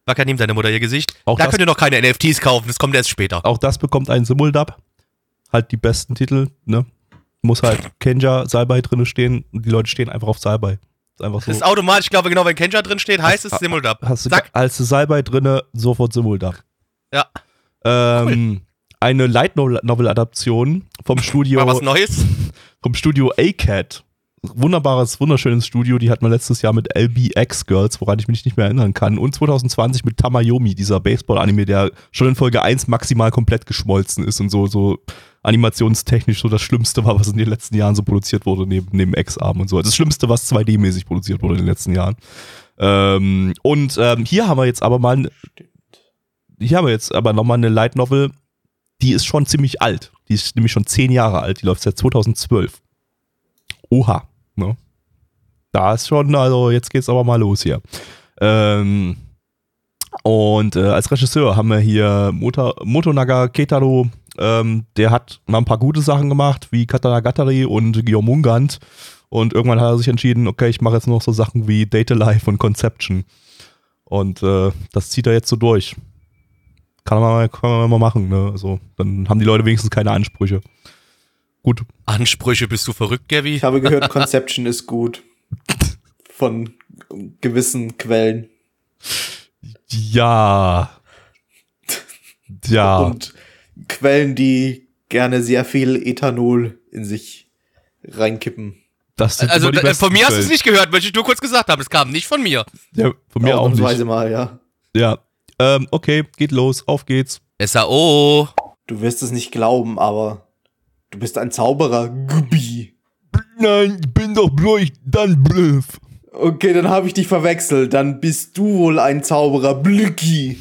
Speaker 1: Wacker nimmt deine Mutter ihr Gesicht.
Speaker 2: Auch
Speaker 1: da könnt ihr noch keine NFTs kaufen, das kommt erst später.
Speaker 2: Auch das bekommt einen Simuldub. Halt die besten Titel, ne? Muss halt Kenja, Salbei drinne stehen und die Leute stehen einfach auf Salbei. Ist einfach so.
Speaker 1: Das ist automatisch, ich glaube, genau, wenn Kenja drin steht, heißt es Simuldub.
Speaker 2: Hast du als Salbei drinne sofort Simuldub.
Speaker 1: Ja.
Speaker 2: Ähm, eine Light Novel Adaption vom Studio
Speaker 1: Mal was Neues?
Speaker 2: vom Studio A-Cat. Wunderbares, wunderschönes Studio. Die hat man letztes Jahr mit LBX Girls, woran ich mich nicht mehr erinnern kann. Und 2020 mit Tamayomi, dieser Baseball-Anime, der schon in Folge 1 maximal komplett geschmolzen ist und so, so animationstechnisch so das Schlimmste war, was in den letzten Jahren so produziert wurde, neben, neben X-Arm und so. Das Schlimmste, was 2D-mäßig produziert wurde in den letzten Jahren. Ähm, und ähm, hier haben wir jetzt aber mal, hier haben wir jetzt aber nochmal eine Light Novel, die ist schon ziemlich alt. Die ist nämlich schon zehn Jahre alt. Die läuft seit 2012. Oha. Ne? Da ist schon, also jetzt geht's aber mal los hier. Ähm, und äh, als Regisseur haben wir hier Moto, Motonaga Ketaro. Ähm, der hat mal ein paar gute Sachen gemacht, wie Katanagatari und Gyomungand. Und irgendwann hat er sich entschieden, okay, ich mache jetzt noch so Sachen wie Data Life und Conception. Und äh, das zieht er jetzt so durch. Kann man, mal, kann man mal machen, ne? Also, dann haben die Leute wenigstens keine Ansprüche. Gut.
Speaker 1: Ansprüche, bist du verrückt, Gavi?
Speaker 3: Ich habe gehört, Conception ist gut. Von gewissen Quellen.
Speaker 2: Ja. Ja.
Speaker 3: Und Quellen, die gerne sehr viel Ethanol in sich reinkippen.
Speaker 2: Das sind
Speaker 1: Also äh, von mir hast du es
Speaker 2: Quellen.
Speaker 1: nicht gehört, möchte ich nur kurz gesagt haben. Es kam nicht von mir.
Speaker 2: Ja, von mir auch nicht.
Speaker 3: mal, ja.
Speaker 2: Ja. Ähm, okay, geht los, auf geht's.
Speaker 1: SAO.
Speaker 3: Du wirst es nicht glauben, aber du bist ein Zauberer, Gubi.
Speaker 2: Nein, ich bin doch bloß dann Bluff.
Speaker 3: Okay, dann habe ich dich verwechselt. Dann bist du wohl ein Zauberer, Blücki.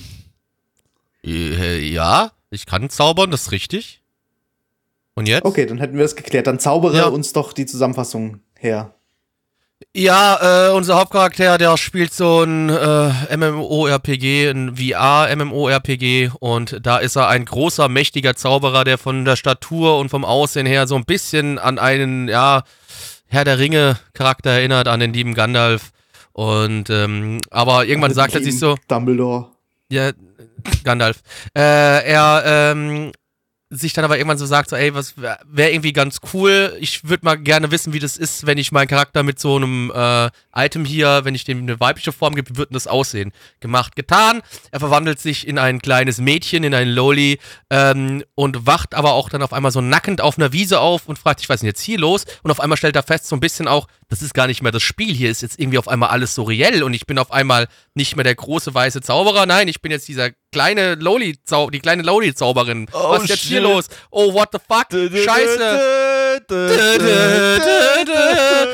Speaker 1: Äh, ja, ich kann zaubern, das ist richtig. Und jetzt?
Speaker 3: Okay, dann hätten wir das geklärt. Dann zaubere
Speaker 1: Ja.
Speaker 3: uns doch die Zusammenfassung her.
Speaker 1: Ja, äh, unser Hauptcharakter, der spielt so ein äh, MMORPG, ein VR-MMORPG und da ist er ein großer, mächtiger Zauberer, der von der Statur und vom Aussehen her so ein bisschen an einen, ja, Herr der Ringe-Charakter erinnert, an den lieben Gandalf. Und, ähm, aber irgendwann sagt er sich so,
Speaker 3: Dumbledore.
Speaker 1: ja, Gandalf. Äh, er ähm, sich dann aber irgendwann so sagt, so, ey, was wäre wär irgendwie ganz cool. Ich würde mal gerne wissen, wie das ist, wenn ich meinen Charakter mit so einem äh, Item hier, wenn ich dem eine weibliche Form gebe, wie wird denn das aussehen? Gemacht, getan. Er verwandelt sich in ein kleines Mädchen, in einen Loli ähm, und wacht aber auch dann auf einmal so nackend auf einer Wiese auf und fragt was ist denn jetzt hier los? Und auf einmal stellt er fest, so ein bisschen auch, das ist gar nicht mehr das Spiel, hier ist jetzt irgendwie auf einmal alles so reell und ich bin auf einmal nicht mehr der große weiße Zauberer, nein, ich bin jetzt dieser kleine Loli die kleine Loli Zauberin.
Speaker 2: Oh,
Speaker 1: was ist jetzt hier
Speaker 2: shit.
Speaker 1: los? Oh, what the fuck? Scheiße.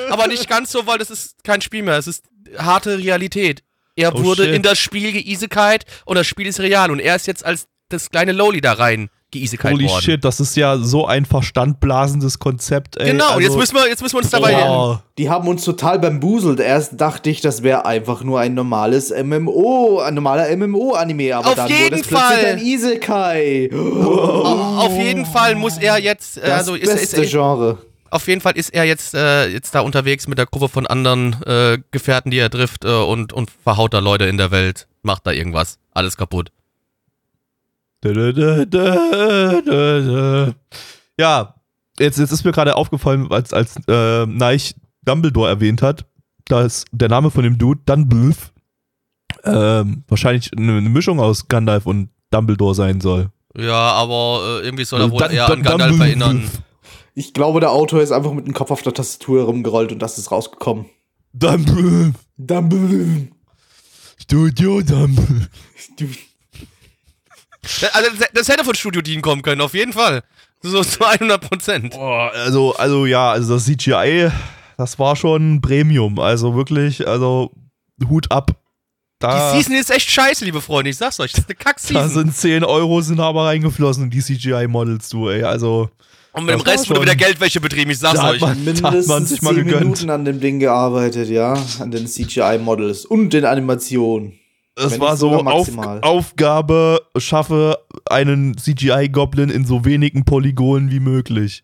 Speaker 1: Aber nicht ganz so, weil das ist kein Spiel mehr, es ist harte Realität. Er
Speaker 2: Oh,
Speaker 1: wurde
Speaker 2: shit.
Speaker 1: in das Spiel geisekalt und das Spiel ist real und er ist jetzt als das kleine Loli da rein geisekalt
Speaker 2: Holy
Speaker 1: worden.
Speaker 2: shit, das ist ja so ein verstandblasendes Konzept, ey.
Speaker 1: Genau, und jetzt
Speaker 2: Also-
Speaker 1: müssen wir, jetzt müssen wir uns dabei.
Speaker 2: Oh.
Speaker 3: Die haben uns total bambuselt. Erst dachte ich, das wäre einfach nur ein normales MMO, ein normaler MMO-Anime, aber
Speaker 1: Auf
Speaker 3: dann
Speaker 1: jeden
Speaker 3: wurde es plötzlich
Speaker 1: Fall.
Speaker 3: ein Isekai.
Speaker 1: Auf jeden Fall muss er jetzt, äh,
Speaker 3: Das
Speaker 1: also ist,
Speaker 3: beste
Speaker 1: ist,
Speaker 3: Genre.
Speaker 1: auf jeden Fall ist er jetzt, äh, jetzt da unterwegs mit der Gruppe von anderen äh, Gefährten, die er trifft äh, und, und verhaut da Leute in der Welt, macht da irgendwas, alles kaputt.
Speaker 2: Ja, jetzt, jetzt ist mir gerade aufgefallen, als, als äh, Neich Dumbledore erwähnt hat, dass der Name von dem Dude Dumbledore ähm, wahrscheinlich eine, eine Mischung aus Gandalf und Dumbledore sein soll.
Speaker 1: Ja, aber äh, irgendwie soll er wohl
Speaker 2: Dun-
Speaker 1: eher an Gandalf
Speaker 2: Dumbledore.
Speaker 1: erinnern.
Speaker 3: Ich glaube, der Autor ist einfach mit dem Kopf auf der Tastatur herumgerollt und das ist rausgekommen.
Speaker 2: Dumbledore.
Speaker 3: Dumbledore.
Speaker 2: Studio Dumbledore.
Speaker 1: Also das, hätte von Studio Dean kommen können, auf jeden Fall. So zu 100 Prozent.
Speaker 2: Boah, also, also ja, also das CGI, das war schon Premium. Also wirklich, also Hut ab.
Speaker 1: Die
Speaker 2: Da,
Speaker 1: Season ist echt scheiße, liebe Freunde, ich sag's euch, das ist eine
Speaker 2: da
Speaker 1: Kack-Season.
Speaker 2: sind 10 Euro sind aber reingeflossen in die CGI-Models, du, ey. Also,
Speaker 1: Und mit dem Rest wurde wieder Geldwäsche betrieben, ich sag's
Speaker 2: Da hat
Speaker 1: euch.
Speaker 2: man- Da hat man
Speaker 3: Mindestens
Speaker 2: sich mal
Speaker 3: 10
Speaker 2: gegönnt.
Speaker 3: Minuten an dem Ding gearbeitet, ja. An den CGI-Models und den Animationen.
Speaker 2: Es war so auf,
Speaker 3: maximal.
Speaker 2: Aufgabe, schaffe einen CGI-Goblin in so wenigen Polygonen wie möglich.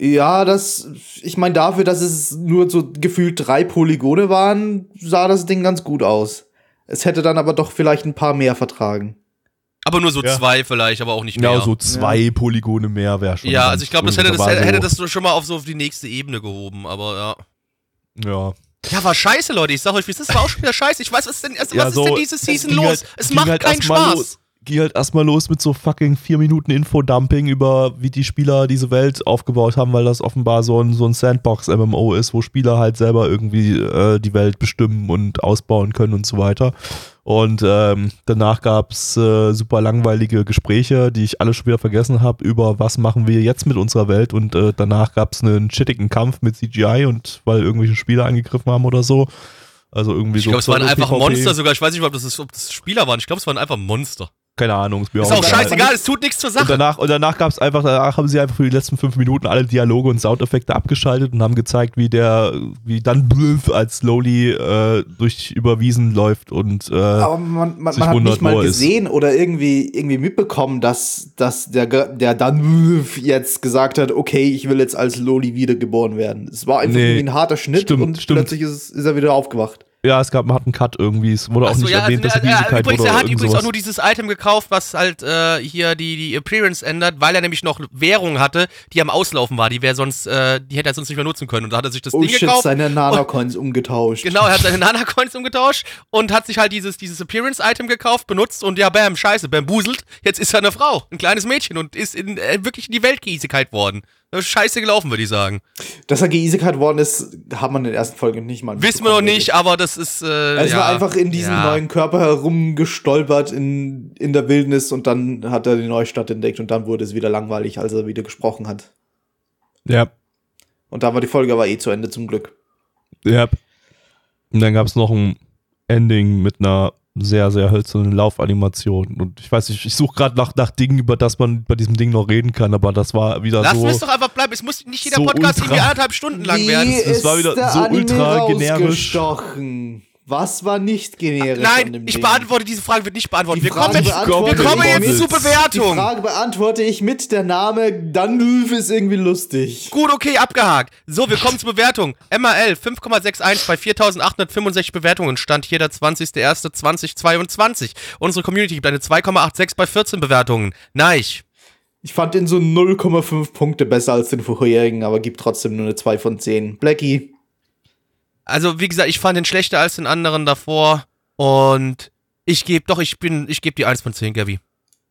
Speaker 3: Ja, das, ich meine, dafür, dass es nur so gefühlt drei Polygone waren, sah das Ding ganz gut aus. Es hätte dann aber doch vielleicht ein paar mehr vertragen.
Speaker 1: Aber nur so
Speaker 2: Ja.
Speaker 1: zwei vielleicht, aber auch nicht mehr.
Speaker 2: Ja, so zwei Polygone mehr wäre schon.
Speaker 1: Ja, also ich glaube, das hätte das, hätte, das schon mal auf so auf die nächste Ebene gehoben, aber ja.
Speaker 2: Ja.
Speaker 1: Ja, war scheiße, Leute. Ich sag euch, das? War auch schon wieder scheiße. Ich weiß, was ist denn, also,
Speaker 2: ja,
Speaker 1: was
Speaker 2: so,
Speaker 1: ist denn diese Season los?
Speaker 2: halt-
Speaker 1: es macht
Speaker 2: halt
Speaker 1: keinen Spaß.
Speaker 2: Los, ging halt erstmal los mit so fucking vier Minuten Infodumping über, wie die Spieler diese Welt aufgebaut haben, weil das offenbar so ein, so ein Sandbox-MMO ist, wo Spieler halt selber irgendwie äh, die Welt bestimmen und ausbauen können und so weiter. Und ähm, danach gab's äh, super langweilige Gespräche, die ich alle schon wieder vergessen habe, über was machen wir jetzt mit unserer Welt. Und äh, danach gab's einen chittigen Kampf mit CGI und weil irgendwelche Spieler angegriffen haben oder so. Also irgendwie
Speaker 1: Ich
Speaker 2: so.
Speaker 1: glaube, es waren einfach
Speaker 2: PvP.
Speaker 1: Monster sogar. Ich weiß nicht, ob das, ob das Spieler waren. Ich glaube, es waren einfach Monster.
Speaker 2: Keine Ahnung. Ist, mir
Speaker 1: Ist auch
Speaker 2: egal.
Speaker 1: scheißegal, es tut nichts zur
Speaker 2: Und
Speaker 1: Sache.
Speaker 2: danach, und danach gab es einfach, danach haben sie einfach für die letzten fünf Minuten alle Dialoge und Soundeffekte abgeschaltet und haben gezeigt, wie der, wie dann Blöf als Slowly äh, durch Überwiesen läuft und äh,
Speaker 3: Aber man, man,
Speaker 2: sich
Speaker 3: man hat nicht mal
Speaker 2: er ist.
Speaker 3: gesehen oder irgendwie, irgendwie mitbekommen, dass, dass der, der dann jetzt gesagt hat, okay, ich will jetzt als Loli wiedergeboren werden. Es war einfach
Speaker 2: Nee.
Speaker 3: irgendwie ein harter Schnitt
Speaker 2: Stimmt,
Speaker 3: und
Speaker 2: stimmt.
Speaker 3: plötzlich ist, ist er wieder aufgewacht.
Speaker 2: Ja, es gab, man hat einen Cut irgendwie. Es wurde auch
Speaker 1: Ach so,
Speaker 2: nicht
Speaker 1: ja,
Speaker 2: erwähnt, dass
Speaker 1: also,
Speaker 2: er
Speaker 1: äh,
Speaker 2: Wiesigkeit
Speaker 1: übrigens,
Speaker 2: wurde
Speaker 1: er hat übrigens auch nur dieses Item gekauft, was halt äh, hier die, die Appearance ändert, weil er nämlich noch Währung hatte, die am Auslaufen war. Die wäre sonst, äh, die hätte er sonst nicht mehr nutzen können. Und da hat er sich das
Speaker 3: Oh
Speaker 1: Ding
Speaker 3: shit,
Speaker 1: gekauft.
Speaker 3: seine Nanocoins umgetauscht.
Speaker 1: Genau, er hat seine Nana-Coins umgetauscht und hat sich halt dieses, dieses Appearance-Item gekauft, benutzt und ja, bam, scheiße, bambuselt. Jetzt ist er eine Frau, ein kleines Mädchen und ist in, äh, wirklich in die Welt geisigkeit worden. Scheiße gelaufen, würde ich sagen.
Speaker 3: Dass er geisigkeit worden ist, hat man in der ersten Folge nicht mal
Speaker 1: Wissen wir noch nicht, aber das ist. Äh,
Speaker 3: Er ist
Speaker 1: ja,
Speaker 3: einfach in diesem
Speaker 1: ja.
Speaker 3: neuen Körper herumgestolpert in, in der Wildnis und dann hat er die neue Stadt entdeckt und dann wurde es wieder langweilig, als er wieder gesprochen hat.
Speaker 2: Ja,
Speaker 3: Und da war die Folge aber eh zu Ende zum Glück.
Speaker 2: ja. Und dann gab es noch ein Ending mit einer sehr, sehr hölzernen Laufanimation. Und ich weiß nicht, ich suche gerade nach, nach Dingen, über das man bei diesem Ding noch reden kann, aber das war wieder
Speaker 1: Lassen
Speaker 2: so.
Speaker 1: wir es doch einfach bleiben. Es muss nicht jeder
Speaker 2: so
Speaker 1: Podcast
Speaker 2: ultra-
Speaker 1: irgendwie anderthalb Stunden lang werden.
Speaker 2: das war wieder
Speaker 3: der
Speaker 2: so ultra generisch.
Speaker 3: Was war nicht generisch
Speaker 1: Nein, ich
Speaker 3: Ding?
Speaker 1: beantworte diese Frage, wird nicht beantwortet.
Speaker 3: Die
Speaker 1: Wir kommen,
Speaker 3: Frage
Speaker 1: jetzt,
Speaker 3: beantworte
Speaker 1: wir kommen jetzt
Speaker 2: mit.
Speaker 1: zur
Speaker 3: Die
Speaker 1: Bewertung.
Speaker 3: Frage beantworte ich mit der Name Danulf ist irgendwie lustig.
Speaker 1: Gut, okay, abgehakt. So, wir kommen zur Bewertung. MRL 5,61 bei 4.865 Bewertungen. Stand hier der 20.01.2022. Unsere Community gibt eine 2,86 bei 14 Bewertungen. Neich.
Speaker 3: Ich fand den so 0,5 Punkte besser als den vorherigen, aber gibt trotzdem nur eine 2 von 10. Blackie,
Speaker 1: Also, wie gesagt, ich fand den schlechter als den anderen davor. Und ich gebe, doch, ich bin, ich gebe die 1 von 10, Gabi.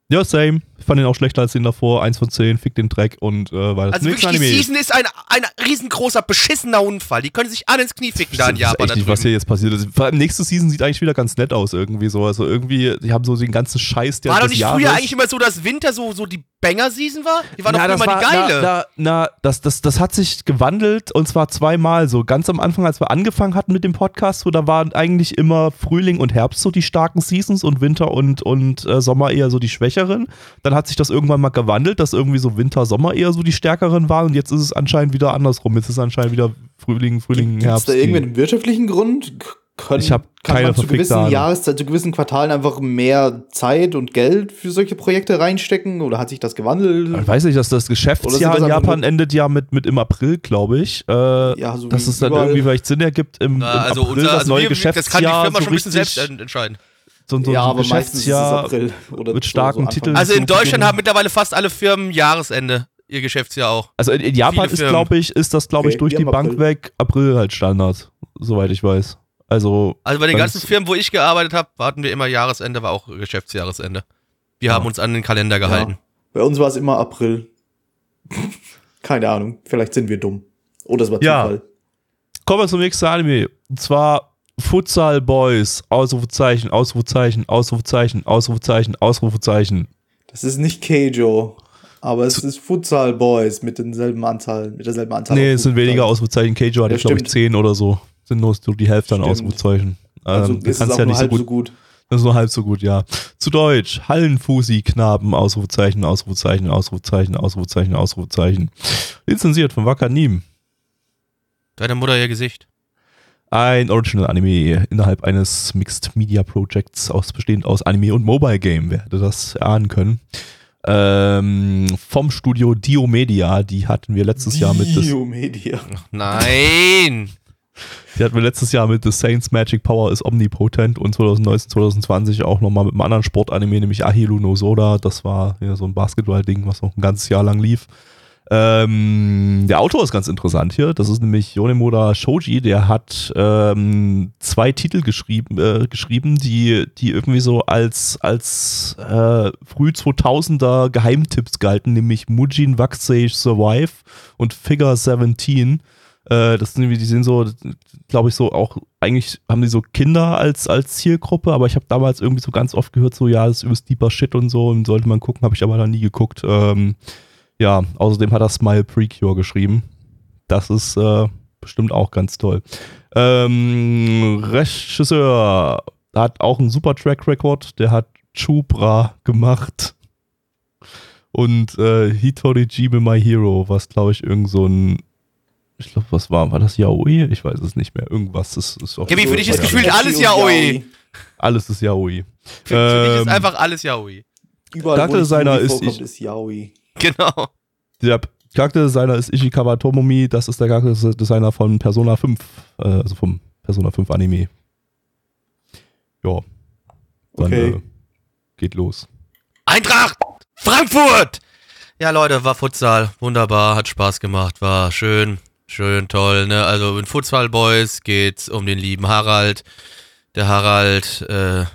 Speaker 2: Ja, same. Ich fand ihn auch schlechter als den davor. Eins von zehn, fick den Dreck und äh, weil das
Speaker 1: Also wirklich, die Season ist ein, ein riesengroßer, beschissener Unfall. Die können sich alle ins Knie ficken da in
Speaker 2: das
Speaker 1: Japan.
Speaker 2: ist echt nicht, was hier jetzt passiert ist. Vor allem nächste Season sieht eigentlich wieder ganz nett aus irgendwie so. Also irgendwie, die haben so den ganzen Scheiß der
Speaker 1: War doch nicht
Speaker 2: Jahres.
Speaker 1: früher eigentlich immer so, dass Winter so, so die Banger-Season war? Die war doch
Speaker 2: Na,
Speaker 1: immer
Speaker 2: das war,
Speaker 1: die geile.
Speaker 2: Na, na, na das, das, das hat sich gewandelt und zwar zweimal. So ganz am Anfang, als wir angefangen hatten mit dem Podcast, so da waren eigentlich immer Frühling und Herbst so die starken Seasons und Winter und, und äh, Sommer eher so die schwächeren. Dann hat sich das irgendwann mal gewandelt, dass irgendwie so Winter, Sommer eher so die stärkeren waren und jetzt ist es anscheinend wieder andersrum. Jetzt ist es anscheinend wieder Frühling, Frühling,
Speaker 3: Gibt es
Speaker 2: Herbst.
Speaker 3: da irgendwie einen wirtschaftlichen Grund? Können,
Speaker 2: Ich hab
Speaker 3: kann
Speaker 2: keine
Speaker 3: man zu gewissen
Speaker 2: Ahnung.
Speaker 3: Jahreszeit, zu gewissen Quartalen einfach mehr Zeit und Geld für solche Projekte reinstecken? Oder hat sich das gewandelt?
Speaker 2: Ich weiß nicht, dass das Geschäftsjahr in
Speaker 3: das einfach
Speaker 2: Japan endet ja mit, mit im April, glaube ich. Äh,
Speaker 3: Ja, so
Speaker 2: dass es dann
Speaker 3: überall.
Speaker 2: irgendwie vielleicht Sinn ergibt, im,
Speaker 1: Na,
Speaker 2: im
Speaker 1: also
Speaker 2: April
Speaker 1: unser,
Speaker 2: das
Speaker 1: also
Speaker 2: neue
Speaker 1: wir,
Speaker 2: Geschäftsjahr
Speaker 1: das kann die Firma
Speaker 2: so
Speaker 1: schon ein bisschen selbst en- entscheiden.
Speaker 2: So, so
Speaker 3: ja,
Speaker 2: ein
Speaker 3: aber
Speaker 2: Geschäftsjahr
Speaker 3: April. Oder
Speaker 2: mit starken
Speaker 3: so.
Speaker 2: Titeln.
Speaker 1: Also in Deutschland haben mittlerweile fast alle Firmen Jahresende, ihr Geschäftsjahr auch.
Speaker 2: Also in, in Japan
Speaker 1: viele
Speaker 2: ist, glaube ich, ist das, glaube ich,
Speaker 3: Okay,
Speaker 2: durch die Bank
Speaker 3: April.
Speaker 2: weg April halt Standard, soweit ich weiß. Also,
Speaker 1: Also bei den
Speaker 2: Ganz-
Speaker 1: ganzen Firmen, wo ich gearbeitet habe, hatten wir immer Jahresende, war auch Geschäftsjahresende. Wir haben uns an den Kalender gehalten.
Speaker 3: Bei uns war es immer April. Keine Ahnung. Vielleicht sind wir dumm. Oder es war
Speaker 2: Ja.
Speaker 3: Zufall.
Speaker 2: kommen wir zum nächsten Anime. Und zwar Futsal Boys, Ausrufezeichen, Ausrufezeichen, Ausrufezeichen, Ausrufezeichen, Ausrufezeichen.
Speaker 3: Das ist nicht Keijo. Aber es ist Futsal Boys mit denselben Anzahl, mit derselben Anzahl.
Speaker 2: Nee,
Speaker 3: an
Speaker 2: es sind weniger Ausrufezeichen. Keijo hatte,
Speaker 3: Ja,
Speaker 2: glaube ich. 10 oder so. Sind nur so die Hälfte an
Speaker 3: Stimmt.
Speaker 2: Ausrufezeichen.
Speaker 3: Also
Speaker 2: Ähm,
Speaker 3: ist es auch
Speaker 2: ja
Speaker 3: nur
Speaker 2: nicht so
Speaker 3: halb
Speaker 2: gut,
Speaker 3: so gut.
Speaker 2: Das ist nur halb so gut, ja. Zu Deutsch. Hallenfusi-Knaben, Ausrufezeichen, Ausrufezeichen, Ausrufezeichen, Ausrufezeichen, Ausrufezeichen. Lizenziert von Wakanim.
Speaker 1: Deine Mutter ihr Gesicht.
Speaker 2: Ein Original-Anime innerhalb eines Mixed-Media-Projects aus, bestehend aus Anime und Mobile Game. Wer hätte das erahnen können? Ähm, vom Studio Dio Media, die hatten wir letztes Jahr mit das,
Speaker 3: Diomedia.
Speaker 1: Nein!
Speaker 2: die hatten wir letztes Jahr mit The Saints Magic Power is Omnipotent und 2019, 2020 auch nochmal mit einem anderen Sportanime, nämlich Ahiru no Soda. Das war ja so ein Basketball-Ding, was noch ein ganzes Jahr lang lief. Ähm, der Autor ist ganz interessant hier. Das ist nämlich Yonemura Shoji. Der hat ähm, zwei Titel geschrieben, äh, geschrieben die, die irgendwie so als, als äh, früh 2000er Geheimtipps galten, nämlich Mujin Waxage Survive und Figure 17. Äh, das sind, die sind so, glaube ich, so auch, eigentlich haben die so Kinder als, als Zielgruppe, aber ich habe damals irgendwie so ganz oft gehört, so, ja, das ist übelst deeper Shit und so und sollte man gucken, habe ich aber da nie geguckt. Ähm, ja, außerdem hat er Smile Precure geschrieben. Das ist äh, bestimmt auch ganz toll. Ähm, Regisseur hat auch einen super Track Record. Der hat Chupra gemacht. Und äh, Hitori Jibe My Hero, was glaube ich irgend so ein ich glaube, was war? War das Yaoi? Ich weiß es nicht mehr. Irgendwas ist, ist auch
Speaker 1: Gibi, für dich ist gefühlt alles Yaoi.
Speaker 2: Alles ist Yaoi.
Speaker 1: Für, für dich ist
Speaker 2: Ähm,
Speaker 1: einfach alles Yaoi.
Speaker 3: Überall, wo die
Speaker 2: ist ich-
Speaker 3: ist Yaoi.
Speaker 1: Genau.
Speaker 2: Der Charakterdesigner ist Ishikawa Tomomi. Das ist der Charakterdesigner von Persona 5. Äh, also vom Persona 5 Anime. Ja. Dann
Speaker 3: Okay.
Speaker 2: äh, geht los.
Speaker 1: Eintracht! Frankfurt! Ja, Leute, war Futsal. Wunderbar, hat Spaß gemacht, war schön, schön, toll, ne? Also in Futsal Boys geht's um den lieben Harald. Der Harald, äh,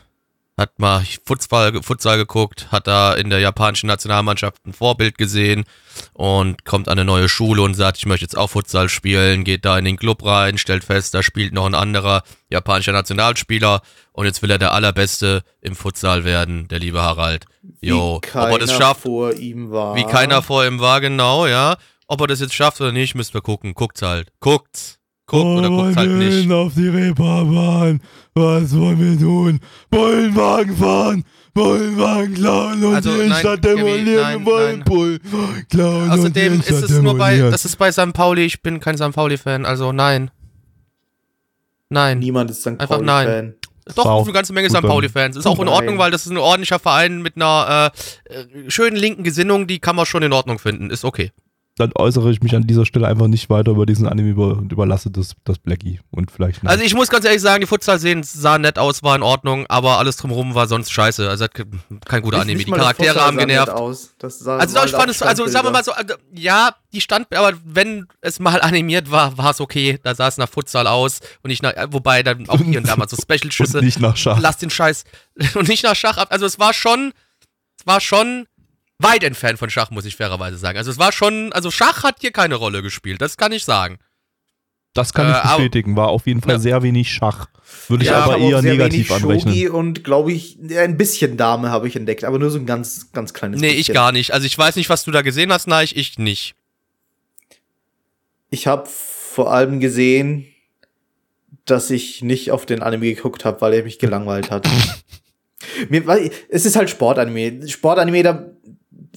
Speaker 1: hat mal Futsal, Futsal geguckt, hat da in der japanischen Nationalmannschaft ein Vorbild gesehen und kommt an eine neue Schule und sagt, ich möchte jetzt auch Futsal spielen, geht da in den Club rein, stellt fest, da spielt noch ein anderer japanischer Nationalspieler und jetzt will er der Allerbeste im Futsal werden, der liebe Harald. Jo, ob er das schafft,
Speaker 3: vor ihm war.
Speaker 1: wie keiner vor ihm war, genau, ja. Ob er das jetzt schafft oder nicht, müsst wir gucken. Guckt's halt. Guckt's. Guckt oder guckt's halt nicht.
Speaker 2: auf die Reeperbahn. Was wollen wir tun? Bullenwagen fahren. Bullenwagen klauen und
Speaker 1: Also,
Speaker 2: die Innenstadt demolieren.
Speaker 1: nein.
Speaker 2: Bullenwagen klauen und die
Speaker 1: Außerdem ist es nur bei, das ist bei St. Pauli, ich bin kein St. Pauli-Fan, also nein. Nein.
Speaker 3: Niemand ist St.
Speaker 1: Einfach
Speaker 3: Pauli-Fan.
Speaker 1: Doch, eine ganze Menge St. Pauli-Fans. Ist auch in. Ordnung, weil das ist ein ordentlicher Verein mit einer äh, äh, schönen linken Gesinnung, die kann man schon in Ordnung finden. Ist okay.
Speaker 2: Dann äußere ich mich an dieser Stelle einfach nicht weiter über diesen Anime über, und überlasse das, das Blackie und vielleicht
Speaker 1: Also ich muss ganz ehrlich sagen, die Futsal-Szenen sahen nett aus, war in Ordnung, aber alles drumherum war sonst scheiße. Also kein guter Anime. Die Charaktere
Speaker 3: Futsal
Speaker 1: haben genervt.
Speaker 3: Aus. Das sah
Speaker 1: Also ich fand es, also sagen wir mal so, also, ja, die stand, aber wenn es mal animiert war, war es okay. Da sah es nach Futsal aus und nicht nach, äh, wobei dann auch hier und da mal so
Speaker 2: und
Speaker 1: Special-Schüsse.
Speaker 2: nicht nach Schach.
Speaker 1: Lass den Scheiß und nicht nach Schach ab. Also es war schon, es war schon weit entfernt von Schach, muss ich fairerweise sagen. Also es war schon, also Schach hat hier keine Rolle gespielt, das kann ich sagen.
Speaker 2: Das kann
Speaker 1: Äh,
Speaker 2: ich
Speaker 1: aber-
Speaker 2: bestätigen. War auf jeden Fall
Speaker 1: Ja.
Speaker 2: sehr wenig Schach. Würde ich
Speaker 1: Ja,
Speaker 2: aber
Speaker 3: aber auch
Speaker 2: eher
Speaker 3: sehr
Speaker 2: negativ
Speaker 3: wenig
Speaker 2: anrechnen.
Speaker 3: Shogi und glaube ich, ein bisschen Dame habe ich entdeckt, aber nur so ein ganz, ganz kleines
Speaker 1: Nee,
Speaker 3: bisschen.
Speaker 1: ich gar nicht. Also ich weiß nicht, was du da gesehen hast, Neich, ich nicht.
Speaker 3: Ich habe vor allem gesehen, dass ich nicht auf den Anime geguckt habe, weil er mich gelangweilt hat. Mir, weil, es ist halt Sportanime. Sportanime, da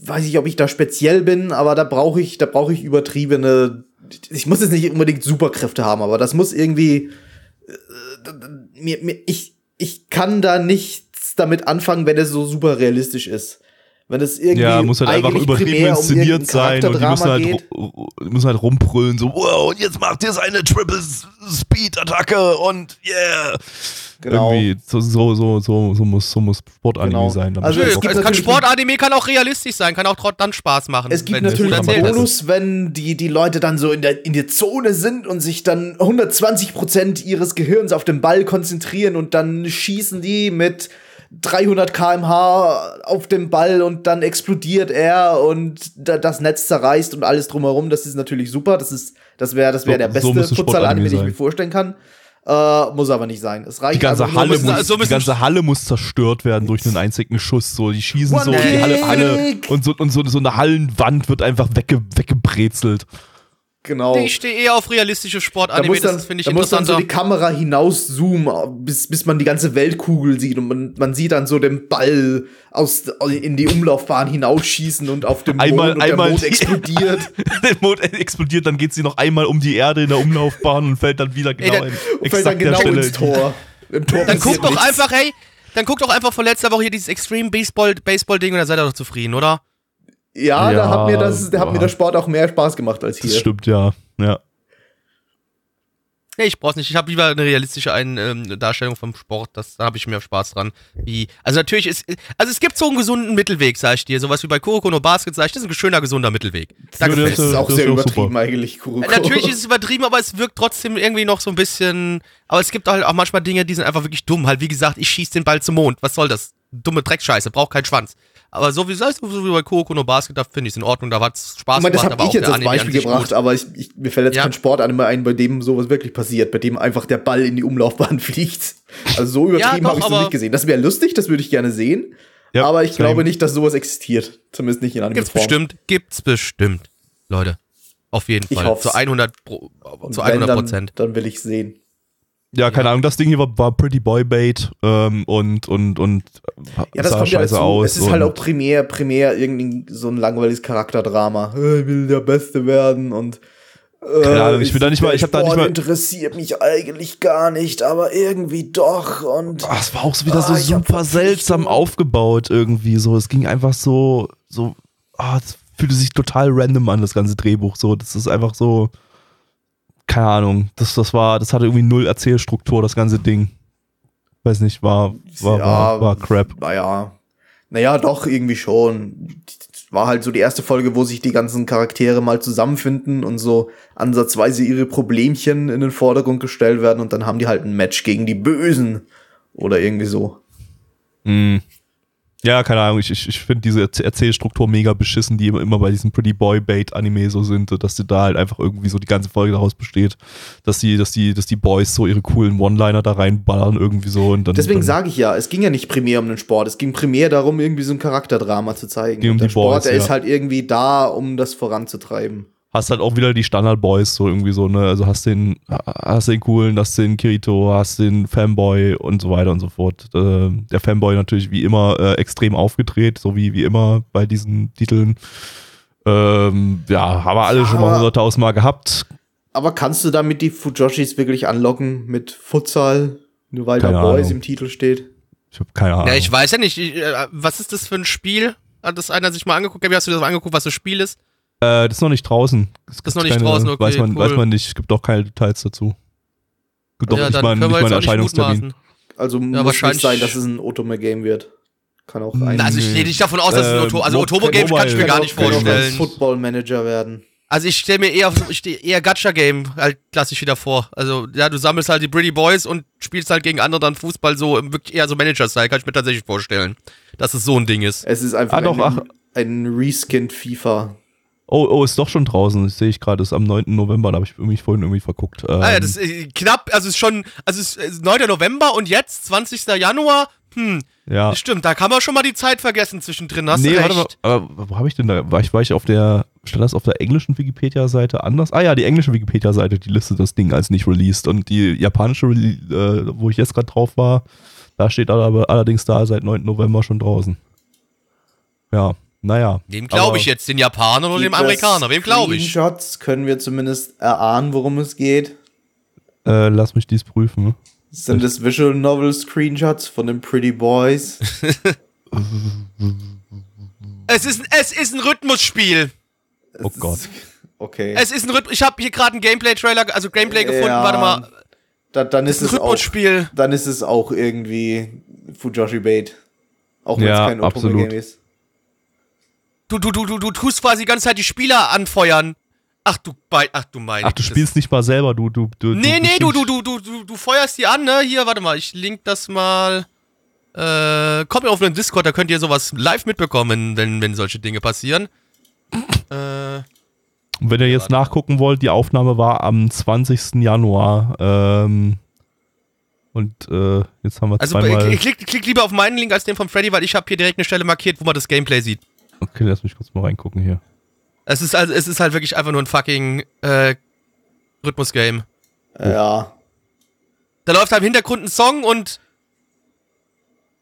Speaker 3: weiß ich, ob ich da speziell bin, aber da brauche ich, da brauche ich übertriebene. Ich muss jetzt nicht unbedingt Superkräfte haben, aber das muss irgendwie. Äh, mir, mir, ich, ich kann da nichts damit anfangen, wenn es so super realistisch ist. Wenn es irgendwie
Speaker 2: Ja, muss halt einfach übertrieben
Speaker 3: um
Speaker 2: inszeniert
Speaker 3: irgendein
Speaker 2: sein und die müssen halt,
Speaker 3: geht.
Speaker 2: müssen halt rumbrüllen, so, wow, und jetzt macht ihr seine Triple S- Speed-Attacke und yeah.
Speaker 3: Genau.
Speaker 2: Irgendwie, so, so, so, so, so muss, so muss Sportanime
Speaker 3: Genau.
Speaker 2: sein.
Speaker 3: Also es
Speaker 1: es kann Sportanime kann auch realistisch sein, kann auch dann Spaß machen.
Speaker 3: Es gibt natürlich einen. Bonus, wenn die, die Leute dann so in der, in der Zone sind und sich dann 120% ihres Gehirns auf den Ball konzentrieren und dann schießen die mit 300 kmh auf dem Ball und dann explodiert er und da, das Netz zerreißt und alles drumherum. Das ist natürlich super. Das ist, das wäre, das wäre
Speaker 2: So-
Speaker 3: der
Speaker 2: so
Speaker 3: beste
Speaker 2: müsste
Speaker 3: Futsal-Anime, den ich mir vorstellen kann. Äh, muss aber nicht sein. Es reicht
Speaker 2: Die ganze,
Speaker 3: einfach nur,
Speaker 2: Halle muss,
Speaker 1: so
Speaker 2: die ganze Halle muss zerstört werden durch einen einzigen Schuss. So, die schießen so,
Speaker 3: One
Speaker 2: die Halle, Halle und, so, und so, so eine Hallenwand wird einfach wegge, weggebrezelt.
Speaker 3: Genau.
Speaker 1: Ich stehe eher auf realistische
Speaker 3: Da
Speaker 1: Sportanime,
Speaker 3: muss dann,
Speaker 1: das finde ich
Speaker 3: da muss dann so die Kamera hinauszoomen, bis, bis man die ganze Weltkugel sieht und man, man sieht dann so den Ball aus, in die Umlaufbahn hinausschießen und auf dem
Speaker 2: Einmal-
Speaker 3: Mond und
Speaker 2: einmal
Speaker 3: der Mond
Speaker 2: die-
Speaker 3: explodiert.
Speaker 2: Der Mond explodiert, dann geht sie noch einmal um die Erde in der Umlaufbahn und fällt dann wieder genau
Speaker 1: dann-
Speaker 2: in
Speaker 3: und fällt dann
Speaker 2: exakt der
Speaker 3: genau
Speaker 2: Stelle.
Speaker 3: ins Tor. Im Tor
Speaker 1: Dann guck doch
Speaker 3: nichts.
Speaker 1: einfach, hey, dann guck doch einfach von letzter Woche hier dieses Extreme Baseball, Baseball-Ding und dann seid ihr doch zufrieden, oder?
Speaker 3: Ja, da
Speaker 2: Ja,
Speaker 3: hat mir, das, da hat mir der Sport auch mehr Spaß gemacht als
Speaker 2: Das
Speaker 3: hier.
Speaker 2: stimmt, ja. ja.
Speaker 1: Nee, ich brauch's nicht. Ich habe lieber eine realistische Ein ähm, Darstellung vom Sport. Das, da habe ich mehr Spaß dran. Wie, also natürlich ist, also es gibt so einen gesunden Mittelweg, sag ich dir. Sowas wie bei Kuroko no Basket, sag ich, das ist ein schöner, gesunder Mittelweg. Da
Speaker 2: Ja, das
Speaker 3: Das ist auch
Speaker 2: das
Speaker 3: sehr
Speaker 2: ist auch
Speaker 3: übertrieben
Speaker 2: super.
Speaker 3: eigentlich, Kuroko.
Speaker 1: Äh, Natürlich ist es übertrieben, aber es wirkt trotzdem irgendwie noch so ein bisschen. Aber es gibt halt auch manchmal Dinge, die sind einfach wirklich dumm. Halt, wie gesagt, ich schieß den Ball zum Mond. Was soll das? Dumme Dreckscheiße, braucht keinen Schwanz. Aber so wie, so wie bei Kuroko no Basket, da finde ich es in Ordnung. Da hat's Spaß
Speaker 3: Ich meine, das
Speaker 1: gemacht,
Speaker 3: habe
Speaker 1: aber
Speaker 3: ich jetzt als Beispiel gebracht,
Speaker 1: gut.
Speaker 3: aber ich, ich, mir fällt jetzt
Speaker 1: Ja.
Speaker 3: kein Sportanime ein, bei dem sowas wirklich passiert, bei dem einfach der Ball in die Umlaufbahn fliegt. Also so übertrieben
Speaker 1: doch,
Speaker 3: habe ich es nicht gesehen. Das wäre lustig, das würde ich gerne sehen,
Speaker 2: Ja,
Speaker 3: aber ich
Speaker 2: same.
Speaker 3: glaube nicht, dass sowas existiert. Zumindest nicht in
Speaker 1: Gibt's
Speaker 3: Anime-Form.
Speaker 1: bestimmt, gibt's bestimmt. Leute. Auf jeden Fall. Zu 100 Pro, zu
Speaker 3: wenn,
Speaker 1: 100
Speaker 3: dann,
Speaker 1: Prozent.
Speaker 3: dann will ich sehen.
Speaker 2: Ja, keine Ahnung, das Ding hier war, war Pretty Boy Bait ähm, und, und, und
Speaker 3: Ja, das
Speaker 2: sah
Speaker 3: kommt ja
Speaker 2: scheiße aus.
Speaker 3: Es ist halt auch primär, primär irgendwie so ein langweiliges Charakterdrama. Äh, Ich will der Beste werden und äh,
Speaker 2: Keine Ahnung, ich bin da nicht mal- ich hab da nicht mal-
Speaker 3: interessiert mich eigentlich gar nicht, aber irgendwie doch und
Speaker 2: Ach, es war auch so wieder
Speaker 3: Ah,
Speaker 2: so super seltsam aufgebaut irgendwie so. Es ging einfach so, so, ah, das fühlte sich total random an, das ganze Drehbuch so. Das ist einfach so, keine Ahnung, das, das war, das hatte irgendwie null Erzählstruktur, das ganze Ding. Weiß nicht, war, war,
Speaker 3: Ja,
Speaker 2: war, war crap.
Speaker 3: Naja. Naja, doch, irgendwie schon. War halt so die erste Folge, wo sich die ganzen Charaktere mal zusammenfinden und so ansatzweise ihre Problemchen in den Vordergrund gestellt werden und dann haben die halt ein Match gegen die Bösen. Oder irgendwie so.
Speaker 2: Mm. Ja, keine Ahnung, ich, ich, ich finde diese Erz- Erzählstruktur mega beschissen, die immer, immer bei diesen Pretty Boy Bait Anime so sind, dass die da halt einfach irgendwie so die ganze Folge daraus besteht, dass die, dass die, dass die Boys so ihre coolen One-Liner da reinballern irgendwie so und dann.
Speaker 3: Deswegen sage ich ja, es ging ja nicht primär um den Sport, es ging primär darum, irgendwie so ein Charakterdrama zu zeigen.
Speaker 2: Ging um
Speaker 3: Und der
Speaker 2: die
Speaker 3: Sport,
Speaker 2: Boys,
Speaker 3: der
Speaker 2: ja.
Speaker 3: ist halt irgendwie da, um das voranzutreiben.
Speaker 2: Hast halt auch wieder die Standard-Boys, so irgendwie so, ne? Also hast den, hast den coolen, hast den Kirito, hast den Fanboy und so weiter und so fort. Äh, der Fanboy natürlich wie immer äh, extrem aufgedreht, so wie, wie immer bei diesen Titeln. Ähm, ja, haben wir alle schon mal
Speaker 3: Aber-
Speaker 2: hunderttausend Mal gehabt.
Speaker 3: Aber kannst du damit die Fujoshis wirklich anlocken mit Futsal, nur weil
Speaker 2: Keine
Speaker 3: da Boys
Speaker 2: Ahnung.
Speaker 3: im Titel steht?
Speaker 2: Ich habe keine Ahnung.
Speaker 1: Ja, ich weiß ja nicht. Ich, äh, was ist das für ein Spiel? Hat das einer sich mal angeguckt? Wie hast du das mal angeguckt, was das Spiel ist?
Speaker 2: Äh, das ist noch nicht draußen. Es
Speaker 1: ist noch nicht draußen, okay,
Speaker 2: weiß, man,
Speaker 1: cool.
Speaker 2: weiß man nicht, es gibt auch keine Details dazu. Gibt doch
Speaker 1: ja,
Speaker 2: nicht
Speaker 1: dann
Speaker 2: mal,
Speaker 1: können
Speaker 2: nicht
Speaker 1: wir
Speaker 2: mal einen
Speaker 1: auch nicht
Speaker 2: Erscheinungstermin.
Speaker 3: Also muss
Speaker 1: wahrscheinlich-
Speaker 3: nicht sein, dass es ein Otome-Game wird. Kann auch ein,
Speaker 1: Na, Also ich gehe nicht davon aus, dass es ein
Speaker 2: Ähm,
Speaker 1: Otobo, also
Speaker 2: Mo-
Speaker 1: Otobo Games kann ich mir gar nicht
Speaker 3: kann auch ein
Speaker 1: vorstellen.
Speaker 3: Football-Manager werden.
Speaker 1: Also ich stelle mir eher, ich steh eher Gacha Game halt klassisch wieder vor. Also ja, du sammelst halt die Pretty Boys und spielst halt gegen andere dann Fußball so im wirklich eher so Manager-Style, kann ich mir tatsächlich vorstellen, dass es so ein Ding ist.
Speaker 3: Es ist einfach
Speaker 2: Ah, doch,
Speaker 3: ein, ein reskinned FIFA.
Speaker 2: Oh, oh, ist doch schon draußen. Das sehe ich gerade. Ist am 9. November. Da habe ich mich vorhin irgendwie verguckt. Ähm,
Speaker 1: Ah ja, das ist äh, knapp, also es ist schon, also es ist 9. November und jetzt 20. Januar. Hm,
Speaker 2: ja.
Speaker 1: stimmt, da kann man schon mal die Zeit vergessen zwischendrin, hast
Speaker 2: nee,
Speaker 1: du
Speaker 2: warte mal. Aber wo habe ich denn da? War ich, war ich auf der. Stand das auf der englischen Wikipedia-Seite anders? Ah ja, die englische Wikipedia-Seite, die listet das Ding als nicht released. Und die japanische, äh, wo ich jetzt gerade drauf war, da steht aber allerdings da seit 9. November schon draußen. Ja, naja.
Speaker 1: Wem glaube ich jetzt, den Japanern oder dem Amerikaner? Wem glaube ich?
Speaker 3: Screenshots können wir zumindest erahnen, worum es geht.
Speaker 2: Äh, lass mich dies prüfen.
Speaker 3: Sind es Visual Novel Screenshots von den Pretty Boys?
Speaker 1: Es ist, es ist ein Rhythmusspiel.
Speaker 2: Oh
Speaker 3: Es
Speaker 2: Gott.
Speaker 3: ist- Okay.
Speaker 1: Es ist ein Rhythmus. Ich habe hier gerade einen Gameplay-Trailer, also Gameplay gefunden.
Speaker 3: Ja.
Speaker 1: Warte mal.
Speaker 3: Da, dann
Speaker 1: Das
Speaker 3: ist
Speaker 1: ist ein
Speaker 3: es auch,
Speaker 1: Rhythmusspiel.
Speaker 3: dann ist es auch irgendwie Fujoshi Bait. Auch wenn
Speaker 2: Ja,
Speaker 3: es kein
Speaker 2: absolut.
Speaker 3: Otome-Game ist.
Speaker 1: Du, du, du, du, du tust quasi die ganze Zeit die Spieler anfeuern. Ach du, bei, ach du meine.
Speaker 2: Ach, du spielst nicht mal selber, du, du, du.
Speaker 1: Nee, nee, du, du, du, du, du, du feuerst die an, ne? Hier, warte mal, ich link das mal. Äh, kommt mir auf den Discord, da könnt ihr sowas live mitbekommen, wenn, wenn solche Dinge passieren. äh,
Speaker 2: Und wenn ihr jetzt nachgucken wollt, die Aufnahme war am 20. Januar. Ähm, und äh, jetzt haben wir
Speaker 1: also
Speaker 2: zweimal.
Speaker 1: äh, klick, klick lieber auf meinen Link als den von Freddy, weil ich habe hier direkt eine Stelle markiert, wo man das Gameplay sieht.
Speaker 2: Okay, lass mich kurz mal reingucken hier.
Speaker 1: Es ist also, es ist halt wirklich einfach nur ein fucking äh, Rhythmus-Game.
Speaker 3: Ja.
Speaker 1: Da läuft halt im Hintergrund ein Song und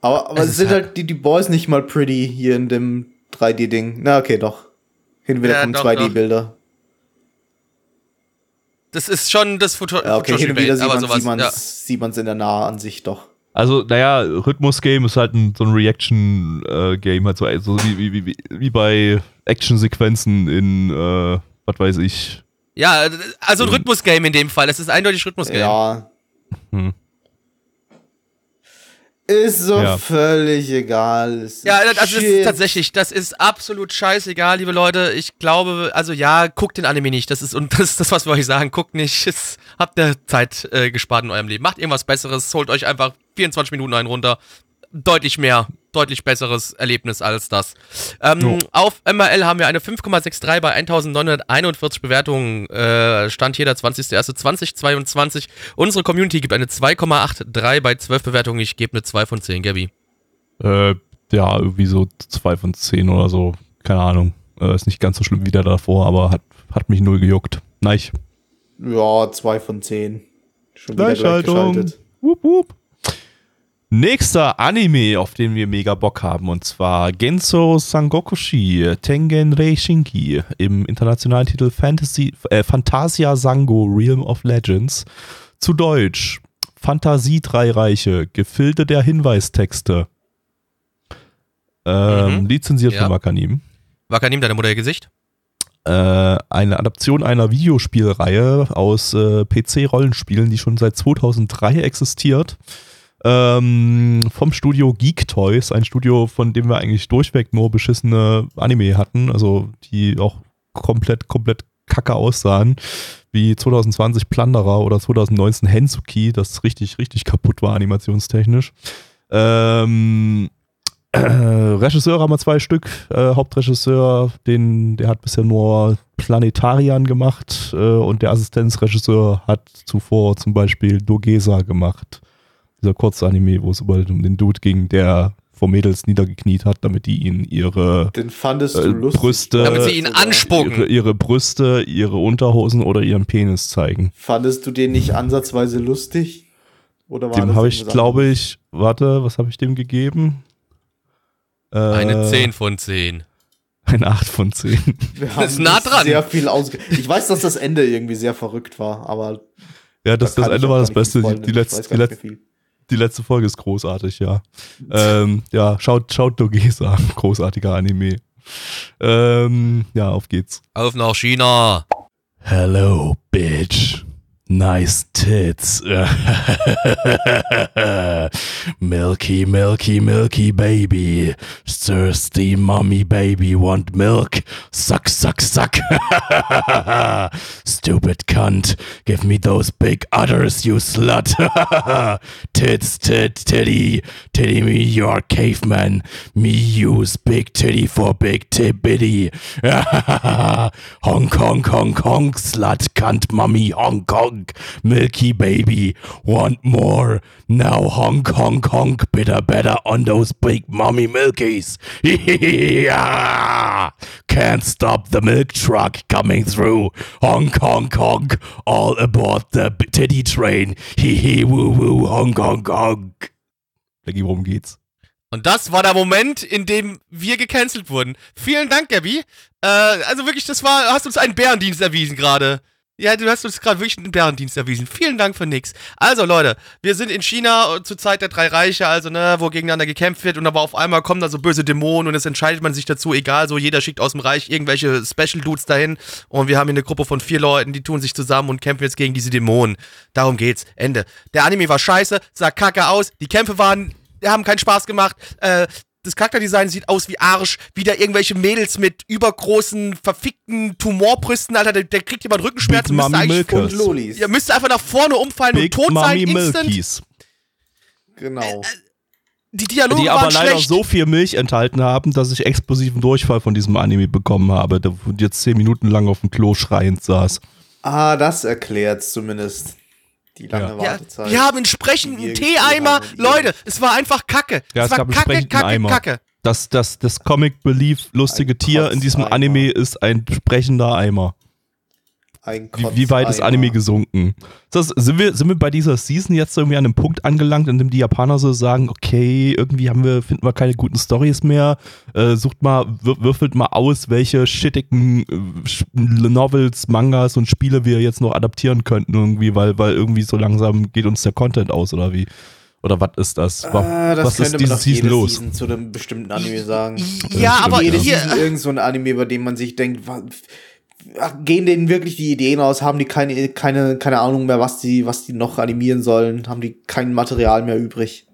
Speaker 3: Aber, aber
Speaker 1: Es
Speaker 3: es sind
Speaker 1: halt-
Speaker 3: halt, die, die Boys nicht mal pretty hier in dem 3D-Ding. Na, okay, doch. Hin und wieder
Speaker 1: Ja,
Speaker 3: kommen
Speaker 1: doch,
Speaker 3: 2D-Bilder.
Speaker 1: das ist schon das Foto
Speaker 3: Ja, okay, hin und wieder sieht man man's,
Speaker 1: ja.
Speaker 3: sieht man's in der Nahansicht doch.
Speaker 2: Also, naja, Rhythmus-Game ist halt ein, so ein Reaction-Game, halt so, so wie, wie, wie, wie bei Action-Sequenzen in, äh, was weiß ich.
Speaker 1: Ja, also ein Rhythmusgame in dem Fall. Das ist eindeutig Rhythmusgame.
Speaker 3: Ja.
Speaker 2: Hm.
Speaker 3: Ist so
Speaker 2: Ja.
Speaker 3: völlig egal. Ist
Speaker 1: Ja, also das
Speaker 3: Shit.
Speaker 1: ist tatsächlich, das ist absolut scheißegal, liebe Leute. Ich glaube, also ja, guckt den Anime nicht. Das ist und das ist das, was wir euch sagen. Guckt nicht. Es, habt ihr Zeit äh, gespart in eurem Leben. Macht irgendwas Besseres. Holt euch einfach 24 Minuten einen runter. Deutlich mehr, deutlich besseres Erlebnis als das. Ähm. Auf MRL haben wir eine 5,63 bei 1941 Bewertungen. Äh, Stand hier der 20.01.2022. Unsere Community gibt eine 2,83 bei 12 Bewertungen. Ich gebe eine 2 von 10, Gabby.
Speaker 2: Äh, ja, irgendwie so zwei von zehn oder so. Keine Ahnung. Äh, ist nicht ganz so schlimm wie der davor, aber hat, hat mich null gejuckt. Nein.
Speaker 3: Ja, zwei von zehn. Schon wieder
Speaker 2: Gleichschaltung.
Speaker 3: gleichgeschaltet.
Speaker 2: Wup, wup. Nächster Anime, auf den wir mega Bock haben, und zwar Genso Sangokushi Tengen Reishinki im internationalen Titel Fantasy, äh, Fantasia Sango Realm of Legends. Zu Deutsch Fantasie Drei Reiche, Gefilde der Hinweistexte. Ähm,
Speaker 1: Mhm.
Speaker 2: Lizenziert
Speaker 1: Ja.
Speaker 2: von Wakanim.
Speaker 1: Wakanim, deine Mutter ihr Gesicht?
Speaker 2: äh, eine Adaption einer Videospielreihe aus äh, PC-Rollenspielen, die schon seit 2003 existiert. Ähm, vom Studio Geek Toys, ein Studio, von dem wir eigentlich durchweg nur beschissene Anime hatten, also die auch komplett, komplett kacke aussahen, wie 2020 Plunderer oder 2019 Hensuki, das richtig, richtig kaputt war animationstechnisch. Ähm, äh, Regisseur haben wir zwei Stück. Äh, Hauptregisseur, den, der hat bisher nur Planetarian gemacht äh, und der Assistenzregisseur hat zuvor zum Beispiel Dogesa gemacht. Dieser Kurzanime, wo es über um den Dude ging, der vor Mädels niedergekniet hat, damit die ihn ihre,
Speaker 3: Den fandest du
Speaker 2: Äh,
Speaker 3: lustig.
Speaker 2: Brüste-
Speaker 1: Damit sie ihn anspucken.
Speaker 2: ihre, ihre Brüste, ihre Unterhosen oder ihren Penis zeigen.
Speaker 3: Fandest du den nicht ansatzweise lustig? Oder war
Speaker 2: Dem
Speaker 3: das
Speaker 2: habe ich, glaube ich, warte, was habe ich dem gegeben? Äh,
Speaker 1: Eine 10 von 10.
Speaker 2: Eine 8 von 10.
Speaker 3: Wir haben
Speaker 1: ist nah dran.
Speaker 3: Sehr viel ausge ich weiß, dass das Ende irgendwie sehr verrückt war, aber
Speaker 2: Ja, das,
Speaker 3: da
Speaker 2: das Ende war das Beste. Die, die,
Speaker 3: weiß
Speaker 2: die,
Speaker 3: gar
Speaker 2: die letzte Folge ist großartig, ja. ähm, ja, schaut, schaut Dogesa, großartiger Anime. Ähm, ja, auf geht's.
Speaker 1: Auf nach China.
Speaker 2: Hello, bitch. Nice tits. milky, milky, milky baby. Thirsty mommy baby want milk. Suck, suck, suck. Stupid cunt. Give me those big udders, you slut. tits, tit, titty. Titty me, you're caveman. Me use big titty for big tibitty. Hong Kong, Hong Kong, slut, cunt, mummy, Hong Kong, milky baby, want more. Now Hong Kong, Kong, bitter, better on those big mummy milkies. Yeah. Can't stop the milk truck coming through. Hong Kong, Kong, all aboard the titty train. Hihi, woo, woo, Hong Kong, Kong. Becky, worum geht's?
Speaker 1: Und das war der Moment, in dem wir gecancelt wurden. Vielen Dank, Gabby. Äh, also wirklich, das war, hast uns einen Bärendienst erwiesen gerade. Ja, du hast uns gerade wirklich einen Bärendienst erwiesen. Vielen Dank für nix. Also, Leute, wir sind in China äh, zur Zeit der drei Reiche, also, ne, wo gegeneinander gekämpft wird und aber auf einmal kommen da so böse Dämonen und es entscheidet man sich dazu, egal, so jeder schickt aus dem Reich irgendwelche Special Dudes dahin und wir haben hier eine Gruppe von vier Leuten, die tun sich zusammen und kämpfen jetzt gegen diese Dämonen. Darum geht's. Ende. Der Anime war scheiße, sah kacke aus, die Kämpfe waren, haben keinen Spaß gemacht, äh, das Charakterdesign sieht aus wie Arsch. Wieder irgendwelche Mädels mit übergroßen, verfickten Tumorbrüsten, Alter. Der, der kriegt jemand Rückenschmerzen.
Speaker 2: Big
Speaker 1: müsste eigentlich-.
Speaker 3: Und Lolis.
Speaker 1: Ihr müsst einfach nach vorne umfallen
Speaker 2: Big
Speaker 1: und tot sein,
Speaker 2: Mommy
Speaker 1: instant.
Speaker 2: Milkies.
Speaker 3: Genau.
Speaker 1: Die Dialoge
Speaker 2: die aber
Speaker 1: waren
Speaker 2: leider
Speaker 1: schlecht.
Speaker 2: so viel Milch enthalten haben, dass ich explosiven Durchfall von diesem Anime bekommen habe, der jetzt zehn Minuten lang auf dem Klo schreiend saß.
Speaker 3: Ah, das erklärt zumindest die lange
Speaker 2: Ja.
Speaker 3: Wartezeit.
Speaker 1: wir haben entsprechend
Speaker 3: die wir
Speaker 1: einen
Speaker 3: gespielt
Speaker 1: Teeeimer. Leute, es war einfach Kacke.
Speaker 2: Ja,
Speaker 1: es
Speaker 2: es
Speaker 1: war Kacke, Kacke,
Speaker 2: Eimer.
Speaker 1: Kacke.
Speaker 2: Das, das, das Comic Belief lustige
Speaker 3: Ein
Speaker 2: Tier in diesem. Anime ist ein sprechender Eimer.
Speaker 3: Ein
Speaker 2: Wie, wie weit ist. Anime gesunken? Das, sind, wir, sind wir bei dieser Season jetzt irgendwie an einem Punkt angelangt, in dem die Japaner so sagen, okay, irgendwie haben wir, finden wir keine guten Stories mehr, äh, sucht mal, wür würfelt mal aus, welche shittigen äh, Novels, Mangas und Spiele wir jetzt noch adaptieren könnten irgendwie, weil, weil irgendwie so langsam geht uns der Content aus oder wie? Oder was ist das? Wa-
Speaker 3: Ah, das
Speaker 2: was
Speaker 3: könnte
Speaker 2: ist diese
Speaker 3: man
Speaker 2: Season
Speaker 3: jede
Speaker 2: los?
Speaker 3: Season zu einem bestimmten Anime sagen.
Speaker 1: Ja, aber
Speaker 3: Jede
Speaker 1: hier,
Speaker 3: Season irgend so ein Anime, bei dem man sich denkt, gehen denen wirklich die Ideen aus, haben die keine, keine, keine Ahnung mehr, was die, was die noch animieren sollen, haben die kein Material mehr übrig.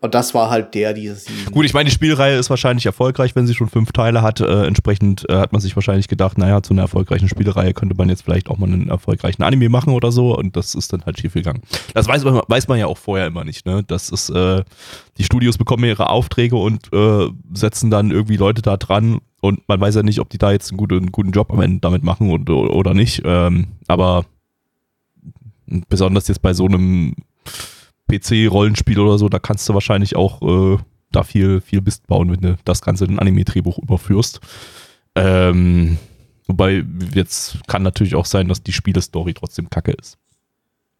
Speaker 3: Und das war halt der dieses Season.
Speaker 2: Gut, ich meine, die Spielreihe ist wahrscheinlich erfolgreich, wenn sie schon fünf Teile hat. Äh, entsprechend äh, hat man sich wahrscheinlich gedacht, naja, zu einer erfolgreichen Spielreihe könnte man jetzt vielleicht auch mal einen erfolgreichen Anime machen oder so. Und das ist dann halt schief gegangen. Das weiß man, weiß man ja auch vorher immer nicht. Ne? Das ist, äh, die Studios bekommen ihre Aufträge und äh, setzen dann irgendwie Leute da dran. Und man weiß ja nicht, ob die da jetzt einen guten, guten Job am Ende damit machen und, oder nicht. Ähm, aber besonders jetzt bei so einem PC-Rollenspiel oder so, da kannst du wahrscheinlich auch äh, da viel, viel Mist bauen, wenn du das Ganze in ein Anime-Drehbuch überführst. Ähm, wobei, jetzt kann natürlich auch sein, dass die Spielestory trotzdem kacke ist.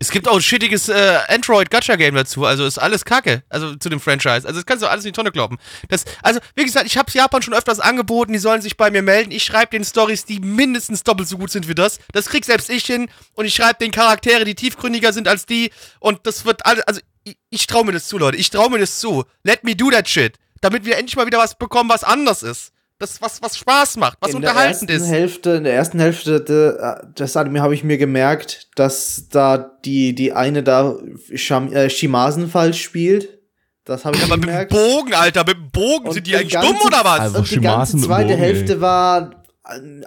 Speaker 1: Es gibt auch ein shittiges äh, Android-Gacha-Game dazu, also ist alles Kacke, also zu dem Franchise. Also das kannst du alles in die Tonne kloppen. Das, also, wie gesagt, ich habe Japan schon öfters angeboten, die sollen sich bei mir melden. Ich schreibe den Stories, die mindestens doppelt so gut sind wie das. Das krieg selbst ich hin und ich schreibe den Charaktere, die tiefgründiger sind als die und das wird alles, also ich, ich traue mir das zu, Leute. Ich traue mir das zu. Let me do that shit. Damit wir endlich mal wieder was bekommen, was anders ist. Das, was, was Spaß macht, was
Speaker 3: in
Speaker 1: unterhaltend
Speaker 3: der ersten
Speaker 1: ist.
Speaker 3: Hälfte, in der ersten Hälfte de, des Anime habe ich mir gemerkt, dass da die, die eine da Sham, äh, Shimasen falsch spielt. Das habe ich
Speaker 1: Ja, aber mit dem
Speaker 3: gemerkt.
Speaker 1: Bogen, Alter, mit dem Bogen
Speaker 3: Und
Speaker 1: sind die eigentlich
Speaker 3: ganze-
Speaker 1: dumm oder was?
Speaker 2: Also
Speaker 3: und die ganze zweite
Speaker 2: Bogen,
Speaker 3: Hälfte
Speaker 2: ey.
Speaker 3: war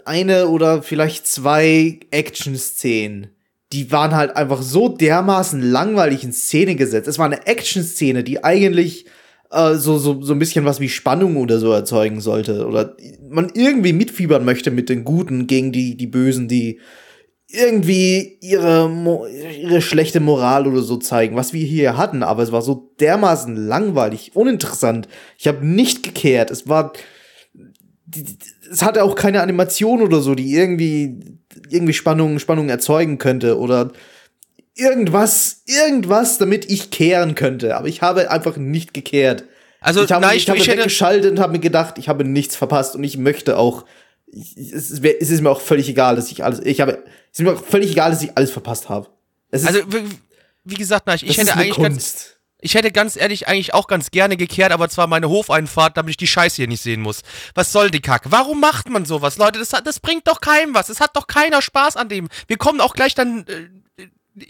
Speaker 3: eine oder vielleicht zwei Action-Szenen. Die waren halt einfach so dermaßen langweilig in Szene gesetzt. Es war eine Action-Szene, die eigentlich äh, so, so, so ein bisschen was wie Spannung oder so erzeugen sollte. Oder man irgendwie mitfiebern möchte mit den Guten gegen die, die Bösen, die irgendwie ihre, ihre schlechte Moral oder so zeigen, was wir hier hatten. Aber es war so dermaßen langweilig, uninteressant. Ich habe nicht gekehrt. Es war es hatte auch keine Animation oder so, die irgendwie irgendwie Spannung Spannung erzeugen könnte oder irgendwas irgendwas, damit ich kehren könnte. Aber ich habe einfach nicht gekehrt.
Speaker 1: Also,
Speaker 3: ich habe,
Speaker 1: nein,
Speaker 3: ich
Speaker 1: ich,
Speaker 3: habe
Speaker 1: ich
Speaker 3: weggeschaltet und habe mir gedacht, ich habe nichts verpasst und ich möchte auch. Ich, es, ist, es ist mir auch völlig egal, dass ich alles. Ich habe. Es ist mir auch völlig egal, dass ich alles verpasst habe. Es ist,
Speaker 1: also, wie, gesagt, nein, ich, ich hätte eigentlich ganz,
Speaker 3: Kunst.
Speaker 1: ich hätte ganz ehrlich eigentlich auch ganz gerne gekehrt, aber zwar meine Hofeinfahrt, damit ich die Scheiße hier nicht sehen muss. Was soll die Kacke? Warum macht man sowas, Leute? Das, das bringt doch keinem was. Es hat doch keiner Spaß an dem. Wir kommen auch gleich dann, äh,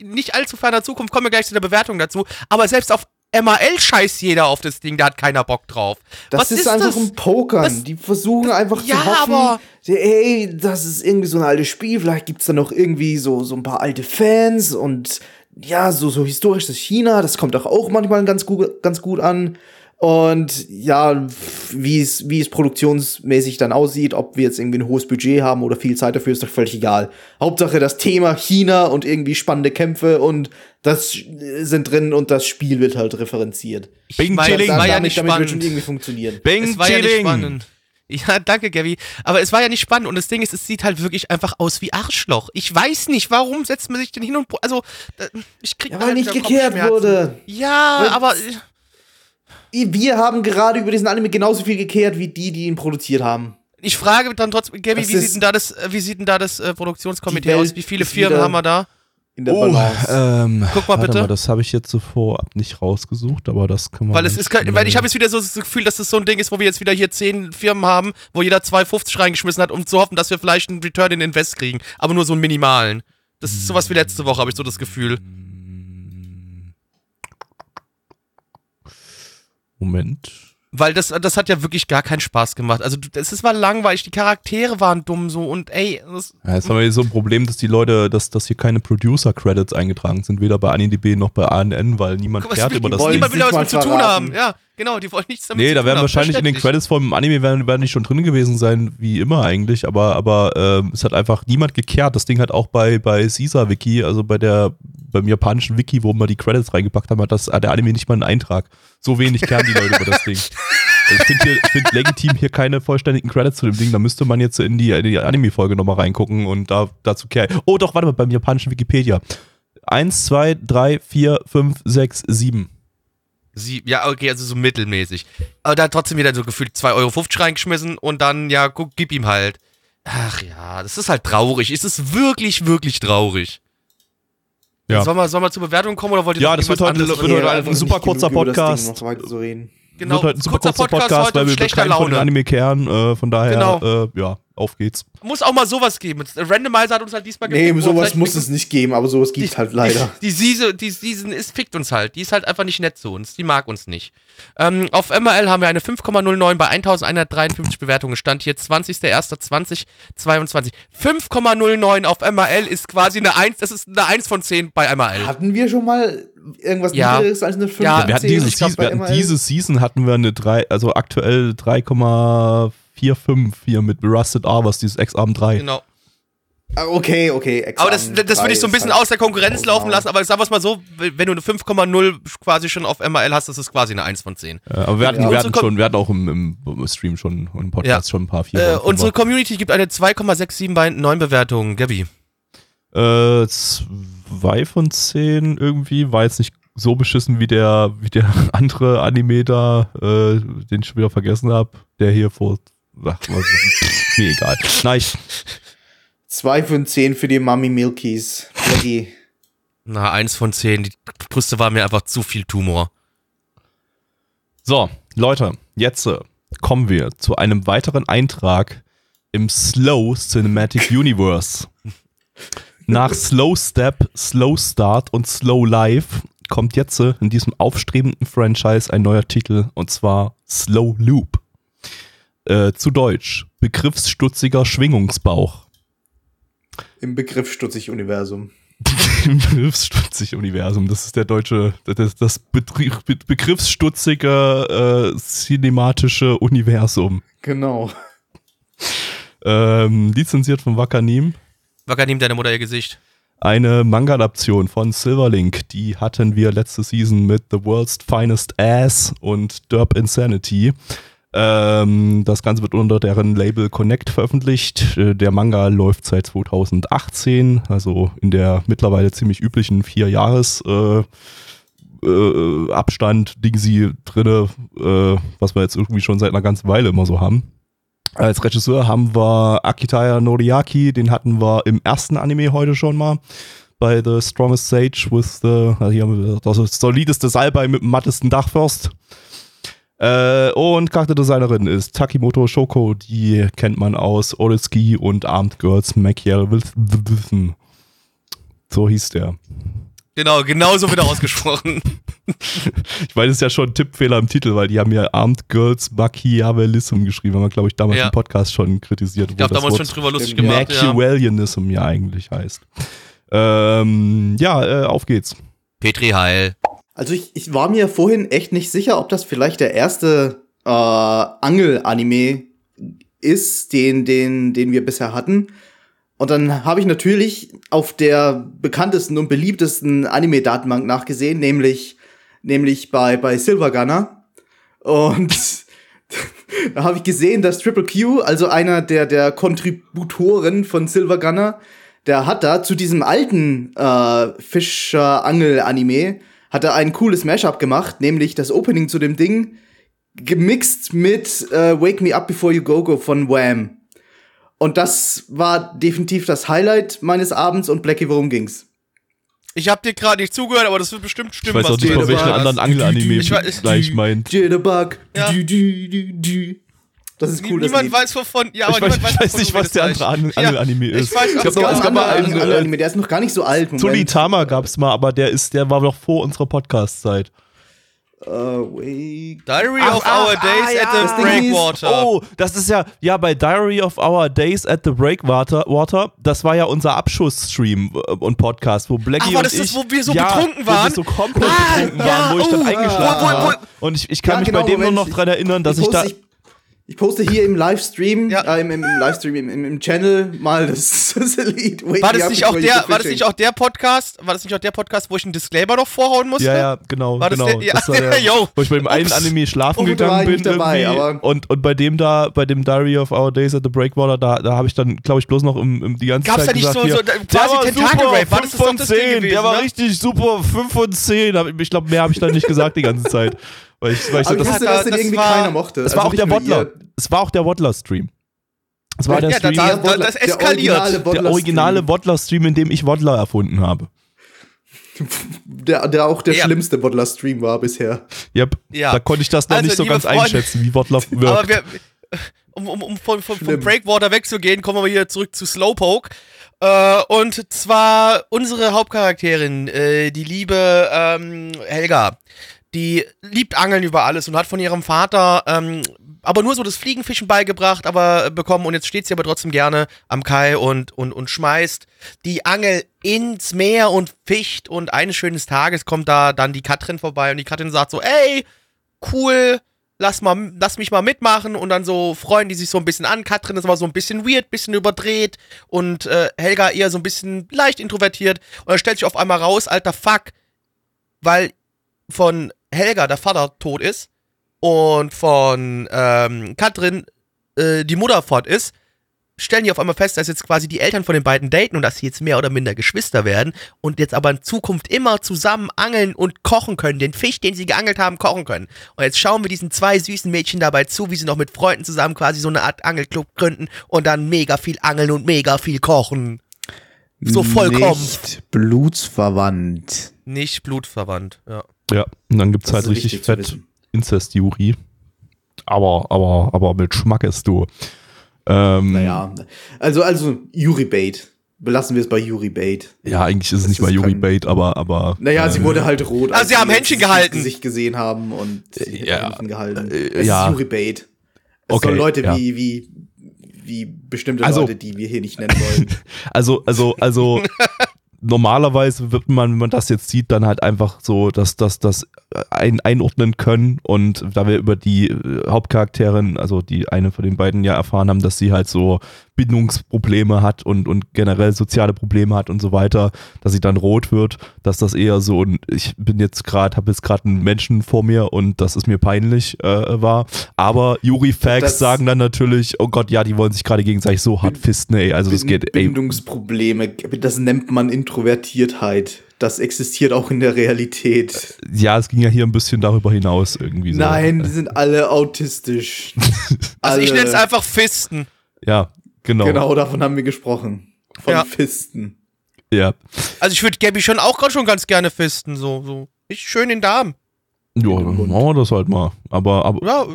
Speaker 1: nicht allzu ferner Zukunft, kommen wir gleich zu der Bewertung dazu, aber selbst auf MAL scheißt jeder auf das Ding, da hat keiner Bock drauf.
Speaker 3: Das
Speaker 1: Was
Speaker 3: ist,
Speaker 1: ist
Speaker 3: einfach
Speaker 1: das?
Speaker 3: ein Pokern.
Speaker 1: Das-
Speaker 3: die versuchen einfach
Speaker 1: Ja,
Speaker 3: zu hoffen,
Speaker 1: aber-
Speaker 3: so, ey, das ist irgendwie so ein altes Spiel. Vielleicht gibt's da noch irgendwie so, so ein paar alte Fans und ja, so, so historisches China. Das kommt doch auch manchmal ganz gut, ganz gut an. Und ja, wie es, wie es produktionsmäßig dann aussieht, ob wir jetzt irgendwie ein hohes Budget haben oder viel Zeit dafür, ist doch völlig egal. Hauptsache das Thema China und irgendwie spannende Kämpfe und das sind drin und das Spiel wird halt referenziert.
Speaker 1: Ich
Speaker 2: Bing
Speaker 1: meine,
Speaker 2: Chilling.
Speaker 1: es war ja
Speaker 3: damit,
Speaker 1: nicht
Speaker 3: damit wird schon
Speaker 1: spannend.
Speaker 3: irgendwie funktionieren.
Speaker 2: Bing,
Speaker 1: Es war ja nicht
Speaker 2: chilling.
Speaker 1: spannend. Ja, danke, Gabby. Aber es war ja nicht spannend und das Ding ist, es sieht halt wirklich einfach aus wie Arschloch. Ich weiß nicht, warum setzt man sich denn hin und. Also, ich krieg
Speaker 3: Ja, weil
Speaker 1: halt
Speaker 3: nicht gekehrt wurde.
Speaker 1: Ja,
Speaker 3: Weil-
Speaker 1: aber.
Speaker 3: Wir haben gerade über diesen Anime genauso viel gekehrt wie die, die ihn produziert haben.
Speaker 1: Ich frage dann trotzdem, Gabby,
Speaker 3: Das
Speaker 1: wie sieht denn da das, äh, wie sieht denn da das äh, Produktionskomitee aus? Wie viele Firmen haben wir da?
Speaker 3: In der
Speaker 2: Oh,
Speaker 3: Balance.
Speaker 2: ähm,
Speaker 1: Guck mal bitte.
Speaker 2: Mal, das habe ich jetzt so vorab nicht rausgesucht, aber das können wir.
Speaker 1: Weil es ist, kein- weil ich habe jetzt wieder so das Gefühl, dass das so ein Ding ist, wo wir jetzt wieder hier zehn Firmen haben, wo jeder 2,50 reingeschmissen hat, um zu hoffen, dass wir vielleicht einen Return in Invest kriegen. Aber nur so einen minimalen. Das ist sowas wie letzte Woche, habe ich so das Gefühl.
Speaker 2: Moment.
Speaker 1: Weil das, das hat ja wirklich gar keinen Spaß gemacht. Also, es ist- war langweilig, die Charaktere waren dumm so und ey, das,
Speaker 2: Ja, jetzt haben wir hier so ein Problem, dass die Leute, dass, dass hier keine Producer-Credits eingetragen sind, weder bei AniDB noch bei ANN, weil niemand
Speaker 1: will-
Speaker 2: über das
Speaker 1: niemand will da was mit zu tun haben. Ja, genau, die wollen nichts damit
Speaker 2: Nee, da werden wahrscheinlich in den. Credits vom Anime werden, werden die schon drin gewesen sein, wie immer eigentlich, aber, aber ähm, es hat einfach niemand gekehrt. Das Ding hat auch bei, bei Caesar Wiki, also bei der beim japanischen Wiki, wo man die Credits reingepackt haben, hat das hat der Anime nicht mal einen Eintrag. So wenig kehren die Leute über das Ding. Also ich finde find legitim hier keine vollständigen Credits zu dem Ding. Da müsste man jetzt in die, in die Anime-Folge nochmal reingucken und da, dazu kehren. Oh doch, warte mal, beim japanischen Wikipedia. Eins, zwei, drei, vier, fünf, sechs, sieben.
Speaker 1: Sie, ja, okay, also so mittelmäßig. Aber da hat trotzdem wieder so gefühlt 2,50 Euro reingeschmissen und dann, ja, guck, gib ihm halt. Ach ja, das ist halt traurig. Es ist wirklich, wirklich traurig.
Speaker 2: Ja.
Speaker 1: Sollen wir, sollen wir zur Bewertung kommen oder wollt ihr
Speaker 2: Ja,
Speaker 1: noch
Speaker 2: das wird heute- wird heute ein super kurzer
Speaker 3: genug über das Ding
Speaker 2: Podcast.
Speaker 3: Noch weiter zu reden.
Speaker 1: Genau,
Speaker 2: Wird halt ein super
Speaker 1: kurzer
Speaker 2: kurzer
Speaker 1: Podcast,
Speaker 2: Podcast,
Speaker 1: heute
Speaker 2: weil wir
Speaker 1: schlechter
Speaker 2: keinen von den
Speaker 1: Laune.
Speaker 2: Anime kehren. Äh, von daher,
Speaker 1: Genau.
Speaker 2: äh, ja. auf geht's.
Speaker 1: Muss auch mal sowas geben. Randomizer hat uns halt diesmal
Speaker 3: Nee,
Speaker 1: gefickt, wo
Speaker 3: sowas muss es nicht geben, aber sowas gibt halt leider.
Speaker 1: Die, die, Season, die Season ist, fickt uns halt. Die ist halt einfach nicht nett zu uns. Die mag uns nicht. Ähm, auf MRL haben wir eine 5,09 bei 1153 Bewertungen. Stand hier 20.01.2022. 5,09 auf MRL ist quasi eine 1, das ist eine 1 von 10 bei MRL.
Speaker 3: Hatten wir schon mal irgendwas
Speaker 1: Ja.
Speaker 3: niedrigeres als eine 5
Speaker 1: Ja,
Speaker 3: von
Speaker 2: Wir hatten
Speaker 3: 10?
Speaker 2: diese,
Speaker 3: Ich glaub,
Speaker 2: Season, wir hatten diese Season hatten wir eine 3, also aktuell 3,45 hier mit Rusted Hours, dieses X-Arm 3.
Speaker 1: Genau.
Speaker 3: Ah, Okay, okay.
Speaker 1: Aber das, das würde ich so ein bisschen aus der Konkurrenz laufen lassen, aber sagen wir es mal so, wenn du eine 5,0 quasi schon auf MRL hast, das ist quasi eine 1 von 10.
Speaker 2: Äh, aber wir hatten,
Speaker 3: Ja.
Speaker 2: wir hatten schon, wir hatten auch im, im Stream schon, im Podcast schon ein paar vier.
Speaker 1: Äh, unsere Community gibt eine 2,67 bei 9 Bewertungen. Gabi.
Speaker 2: Äh, zwei von zehn irgendwie, war jetzt nicht so beschissen wie der, wie der andere Anime da, äh, den ich schon wieder vergessen habe, der hier vor, ach, was, mir egal. Nein,
Speaker 3: 2 von 10 für die Mami Milkies. Blackie.
Speaker 1: Na, 1 von 10. Die Brüste war mir einfach zu viel Tumor.
Speaker 2: so, Leute, jetzt äh, kommen wir zu einem weiteren Eintrag im Slow Cinematic Universe. Nach Slow Step, Slow Start und Slow Life kommt jetzt äh, in diesem aufstrebenden Franchise ein neuer Titel und zwar Slow Loop. Äh, zu Deutsch, begriffsstutziger Schwingungsbauch.
Speaker 3: Im Begriff stutzig Universum.
Speaker 2: Im begriffsstutzig Universum, das ist der deutsche, das, das begriffsstutzige äh, cinematische Universum.
Speaker 3: Genau.
Speaker 2: Ähm, lizenziert von Wakanim.
Speaker 1: Wacker, nimm deine Mutter ihr Gesicht.
Speaker 2: Eine Manga-Adaption von Silverlink, die hatten wir letzte Season mit The World's Finest Ass und Derp Insanity. Ähm, das Ganze wird unter deren Label Connect veröffentlicht. Äh, Der Manga läuft seit 2018, also in der mittlerweile ziemlich üblichen vier Jahres äh, äh, Abstand liegen sie drinne, äh, was wir jetzt irgendwie schon seit einer ganzen Weile immer so haben. Als Regisseur haben wir Akitaya Noriaki, den hatten wir im ersten Anime heute schon mal. Bei The Strongest Sage with the, also hier haben wir das solideste Salbei mit dem mattesten Dachfirst. Äh, und Charakterdesignerin ist Takimoto Shoko, die kennt man aus Oreski und Armed Girls Machiavellism. So hieß der.
Speaker 1: Genau, genau so wird er ausgesprochen.
Speaker 2: Ich weiß, es ist ja schon ein Tippfehler im Titel, weil die haben ja Armed Girls Machiavellism geschrieben, haben wir, glaube ich, damals
Speaker 1: Ja.
Speaker 2: im Podcast schon kritisiert.
Speaker 1: Ich glaube, da haben wir uns schon drüber lustig gemacht. Ja.
Speaker 2: Machiavellianism ja eigentlich heißt. Ähm, ja, äh, auf geht's.
Speaker 1: Petri Heil.
Speaker 3: Also ich, ich war mir vorhin echt nicht sicher, ob das vielleicht der erste äh, Angel-Anime ist, den, den, den wir bisher hatten. Und dann habe ich natürlich auf der bekanntesten und beliebtesten Anime-Datenbank nachgesehen, nämlich, nämlich bei, bei Silver Gunner. Und da habe ich gesehen, dass Triple Q, also einer der, der Kontributoren von Silver Gunner, der hat da zu diesem alten äh, Fischer-Angel-Anime, hat er ein cooles Mashup gemacht, nämlich das Opening zu dem Ding gemixt mit äh, Wake Me Up Before You Go Go von Wham. Und das war definitiv das Highlight meines Abends und Blackie, worum ging's?
Speaker 1: Ich habe dir gerade nicht zugehört, aber das wird bestimmt
Speaker 2: Ich
Speaker 1: stimmen,
Speaker 2: weiß auch
Speaker 1: du
Speaker 2: nicht, von welchen
Speaker 1: sagst.
Speaker 2: anderen Angel-Anime
Speaker 1: Ich weiß-
Speaker 2: gleich meint.
Speaker 3: Jitterbug.
Speaker 1: Ja.
Speaker 3: Du, du, du, du. Das ist cool,
Speaker 1: Niemand weiß wovon. Ja, aber
Speaker 2: Ich weiß, ich weiß
Speaker 1: wovon
Speaker 2: nicht, was der andere An-
Speaker 1: Ja,
Speaker 2: Angel-Anime
Speaker 1: Ich
Speaker 2: ist.
Speaker 1: weiß
Speaker 2: Ich noch-
Speaker 1: genau.
Speaker 2: es gab mal
Speaker 3: ein
Speaker 2: einen,
Speaker 3: anderer
Speaker 2: äh,
Speaker 3: Anime, der ist noch gar nicht so alt. Moment.
Speaker 2: Solitama gab's mal, aber der ist, der war noch vor unserer Podcast-Zeit.
Speaker 3: Äh, wait.
Speaker 1: Diary
Speaker 2: Ach,
Speaker 1: of
Speaker 2: ach,
Speaker 1: Our Days
Speaker 2: ah, ja,
Speaker 1: at
Speaker 2: das
Speaker 1: the Breakwater.
Speaker 2: Oh, das ist ja, ja, bei Diary of Our Days at the Breakwater, Water, das war ja unser Abschussstream äh, und Podcast, wo Blackie
Speaker 1: Ach, war
Speaker 2: und
Speaker 1: das das,
Speaker 2: ich,
Speaker 1: wo wir so
Speaker 2: ja,
Speaker 1: betrunken
Speaker 2: Wo wir
Speaker 1: waren?
Speaker 2: so komplett
Speaker 1: Ah,
Speaker 2: betrunken
Speaker 1: ja,
Speaker 2: waren, wo ich dann
Speaker 1: oh,
Speaker 2: eingeschlafen war. Und ich, ich kann
Speaker 3: Ja,
Speaker 2: mich
Speaker 3: genau,
Speaker 2: bei dem nur noch dran erinnern, dass ich,
Speaker 3: poste,
Speaker 2: da...
Speaker 3: Ich, ich poste hier im Livestream,
Speaker 1: Ja.
Speaker 3: äh, im, im Livestream, im, im, im Channel mal das, das Lied. Wake
Speaker 1: War das nicht auch der, war das nicht auch der Podcast, war das nicht auch der Podcast, wo ich einen Disclaimer noch vorhauen musste?
Speaker 2: ja, ja, genau,
Speaker 1: War das
Speaker 2: genau.
Speaker 1: der- ja,
Speaker 2: das war der,
Speaker 1: yo.
Speaker 2: wo ich bei dem einen. Anime schlafen
Speaker 3: da
Speaker 2: gegangen bin
Speaker 3: dabei,
Speaker 2: und, und bei dem da, bei dem Diary of Our Days at the Breakwater, da, da habe ich dann, glaube ich, bloß noch im, im, die ganze
Speaker 1: Gab's
Speaker 2: Zeit
Speaker 1: da nicht
Speaker 2: gesagt,
Speaker 1: so- so da-
Speaker 2: der
Speaker 1: quasi
Speaker 2: war
Speaker 1: Tentakel
Speaker 2: super,
Speaker 1: Rape? War das
Speaker 2: 5
Speaker 1: doch
Speaker 2: von
Speaker 1: das Ding
Speaker 2: 10, der
Speaker 1: gewesen,
Speaker 2: war
Speaker 1: ne?
Speaker 2: richtig super, 5 von 10. Aber Ich glaube, mehr habe ich dann nicht gesagt die ganze Zeit. Weil ich, weil ich so, das,
Speaker 3: wusste,
Speaker 1: da-
Speaker 3: dass den
Speaker 1: das
Speaker 3: irgendwie
Speaker 1: war-
Speaker 3: keiner mochte.
Speaker 2: es war
Speaker 3: Also
Speaker 2: auch der
Speaker 3: ihr.
Speaker 2: Es war auch der Woddler-Stream. Es war der
Speaker 1: Ja, da-
Speaker 2: Stream,
Speaker 1: da-
Speaker 3: Der Woddler-
Speaker 1: das
Speaker 3: der
Speaker 1: eskaliert.
Speaker 3: originale
Speaker 2: der originale Woddler-Stream, in dem ich Woddler erfunden habe.
Speaker 3: Der, der auch der
Speaker 1: Ja.
Speaker 3: schlimmste Woddler-Stream war bisher.
Speaker 2: Yep.
Speaker 1: Ja.
Speaker 2: Da konnte ich das noch
Speaker 1: Also,
Speaker 2: nicht so ganz
Speaker 1: Freunde-
Speaker 2: einschätzen, wie Woddler wirkt.
Speaker 1: Aber wir, um, um, um von, von, vom. Breakwater wegzugehen, kommen wir hier zurück zu Slowpoke. Äh, und zwar unsere Hauptcharakterin, äh, die liebe ähm, Helga. Die liebt Angeln über alles und hat von ihrem Vater ähm, aber nur so das Fliegenfischen beigebracht, aber äh, bekommen. Und jetzt steht sie aber trotzdem gerne am Kai und, und, und schmeißt die Angel ins Meer und fischt und eines schönen Tages kommt da dann die Katrin vorbei und die Katrin sagt so, ey, cool, lass mal, lass mich mal mitmachen. Und dann so freuen die sich so ein bisschen an. Katrin ist aber so ein bisschen weird, bisschen überdreht und äh, Helga eher so ein bisschen leicht introvertiert. Und dann stellt sich auf einmal raus, alter Fuck, weil von Helga der Vater tot ist und von ähm, Katrin äh, die Mutter fort ist, stellen die auf einmal fest, dass jetzt quasi die Eltern von den beiden daten und dass sie jetzt mehr oder minder Geschwister werden und jetzt aber in Zukunft immer zusammen angeln und kochen können, den Fisch, den sie geangelt haben, kochen können. Und jetzt schauen wir diesen zwei süßen Mädchen dabei zu, wie sie noch mit Freunden zusammen quasi so eine Art Angelclub gründen und dann mega viel angeln und mega viel kochen. So vollkommen.
Speaker 3: Nicht blutsverwandt.
Speaker 1: Nicht blutverwandt, ja.
Speaker 2: Ja, und dann gibt's
Speaker 3: Das
Speaker 2: halt richtig
Speaker 3: wichtig zu
Speaker 2: fett. Inzest-Juri. Aber, aber, aber mit Schmackes, du. Ähm,
Speaker 3: Naja, also, also Yuri Bait. Belassen wir es bei Yuri Bait.
Speaker 2: Ja, eigentlich ist es nicht mal
Speaker 3: kein-
Speaker 2: Bait, aber, aber.
Speaker 3: Naja,
Speaker 2: äh,
Speaker 3: sie wurde halt rot.
Speaker 1: Ah,
Speaker 3: als
Speaker 1: sie haben Händchen gehalten.
Speaker 3: Gesicht gesehen haben und sie hätten
Speaker 2: Ja,
Speaker 3: Händchen gehalten.
Speaker 2: äh,
Speaker 3: es
Speaker 2: ja.
Speaker 3: ist Yuri Bait. Es
Speaker 2: Okay,
Speaker 3: soll Leute
Speaker 2: ja.
Speaker 3: wie, wie, wie bestimmte
Speaker 2: Also-
Speaker 3: Leute, die wir hier nicht nennen wollen.
Speaker 2: Also, also, also normalerweise wird man, wenn man das jetzt sieht, dann halt einfach so, dass das das ein, einordnen können. Und da wir über die äh, Hauptcharakterin, also die eine von den beiden ja erfahren haben, dass sie halt so Bindungsprobleme hat und, und generell soziale Probleme hat und so weiter, dass sie dann rot wird, dass das eher so ein, ich bin jetzt gerade, habe jetzt gerade einen Menschen vor mir und das ist mir peinlich äh, war. Aber Yuri Facts
Speaker 3: Das-
Speaker 2: sagen dann natürlich, oh Gott, ja, die wollen sich gerade gegenseitig so hart fisten, ey. Also das geht, ey,
Speaker 3: Bindungsprobleme, das nennt man Introvertiertheit. Das existiert auch in der Realität.
Speaker 2: Ja, es ging ja hier ein bisschen darüber hinaus irgendwie. So.
Speaker 3: Nein, die sind alle autistisch.
Speaker 1: Also ich
Speaker 3: Alle.
Speaker 1: nenne es einfach Fisten.
Speaker 2: Ja, genau.
Speaker 3: Genau, davon haben wir gesprochen. Von
Speaker 1: Ja.
Speaker 3: Fisten.
Speaker 2: Ja.
Speaker 1: Also ich würde Gabby schon auch gerade schon ganz gerne fisten, so, so. Ich schön den Darm.
Speaker 2: Ja, dann machen wir das halt mal. Aber, aber
Speaker 1: Ja,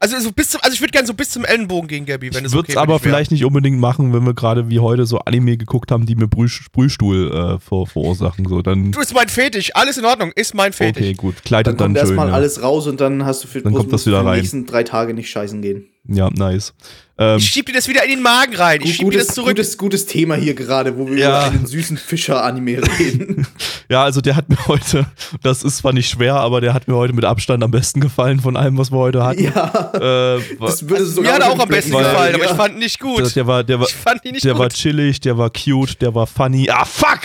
Speaker 1: also, so bis zum, also ich würde gerne so bis zum Ellenbogen gehen, Gabby, wenn
Speaker 2: ich
Speaker 1: es
Speaker 2: würde
Speaker 1: okay
Speaker 2: es
Speaker 1: für
Speaker 2: aber vielleicht nicht unbedingt machen, wenn wir gerade wie heute so Anime geguckt haben, die mir Brüh Sprühstuhl äh, ver verursachen. So, dann,
Speaker 1: Du ist mein Fetisch, alles in Ordnung, ist mein Fetisch.
Speaker 2: okay, gut. Kleidet
Speaker 3: Dann
Speaker 2: dann,
Speaker 3: kommt
Speaker 2: schön.
Speaker 3: erstmal
Speaker 2: ja.
Speaker 3: alles raus und dann hast du für,
Speaker 2: Dann kommt das wieder
Speaker 3: für die
Speaker 2: rein.
Speaker 3: nächsten drei Tage nicht scheißen gehen.
Speaker 2: Ja, nice. Ähm,
Speaker 1: Ich schieb dir das wieder in den Magen rein. Ich schieb dir das
Speaker 3: gutes,
Speaker 1: zurück.
Speaker 3: gutes, gutes Thema hier gerade, wo wir
Speaker 2: Ja.
Speaker 3: über einen süßen Fischer-Anime reden.
Speaker 2: ja, also der hat mir heute, das ist zwar nicht schwer, aber der hat mir heute mit Abstand am besten gefallen von allem, was wir heute hatten.
Speaker 3: ja,
Speaker 2: Äh, war,
Speaker 3: das würde
Speaker 1: Mir
Speaker 3: sogar
Speaker 1: hat er auch am besten
Speaker 2: Weil-
Speaker 1: gefallen, aber
Speaker 3: ja.
Speaker 1: ich fand ihn nicht gut.
Speaker 2: der war, der war,
Speaker 1: Ich fand ihn nicht
Speaker 2: der war
Speaker 1: gut.
Speaker 2: chillig, der war cute, der war funny. Ah, fuck!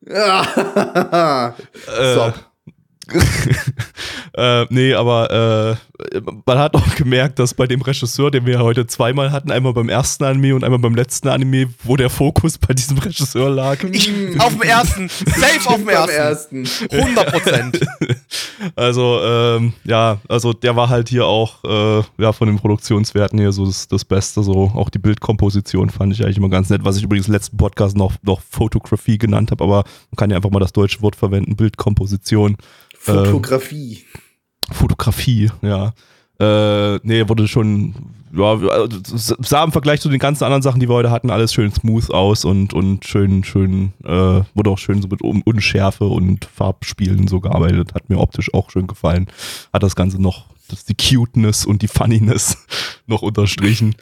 Speaker 3: so.
Speaker 2: äh, nee, aber äh, man hat auch gemerkt, dass bei dem Regisseur, den wir ja heute zweimal hatten, einmal beim ersten Anime und einmal beim letzten Anime, wo der Fokus bei diesem Regisseur lag.
Speaker 1: Ich, auf dem ersten, safe auf dem ersten. 100 Prozent.
Speaker 2: Also, ähm, ja, also der war halt hier auch, äh, ja, von den Produktionswerten hier so das, das Beste, so auch die Bildkomposition fand ich eigentlich immer ganz nett, was ich übrigens im letzten Podcast noch, noch Fotografie genannt habe, aber man kann ja einfach mal das deutsche Wort verwenden, Bildkomposition.
Speaker 3: Fotografie.
Speaker 2: Fotografie, ja. Äh, nee, wurde schon, ja, also, sah im Vergleich zu den ganzen anderen Sachen, die wir heute hatten, alles schön smooth aus und, und schön, schön, äh, wurde auch schön so mit Un Unschärfe und Farbspielen so gearbeitet. Hat mir optisch auch schön gefallen. Hat das Ganze noch, das, die Cuteness und die Funniness noch unterstrichen.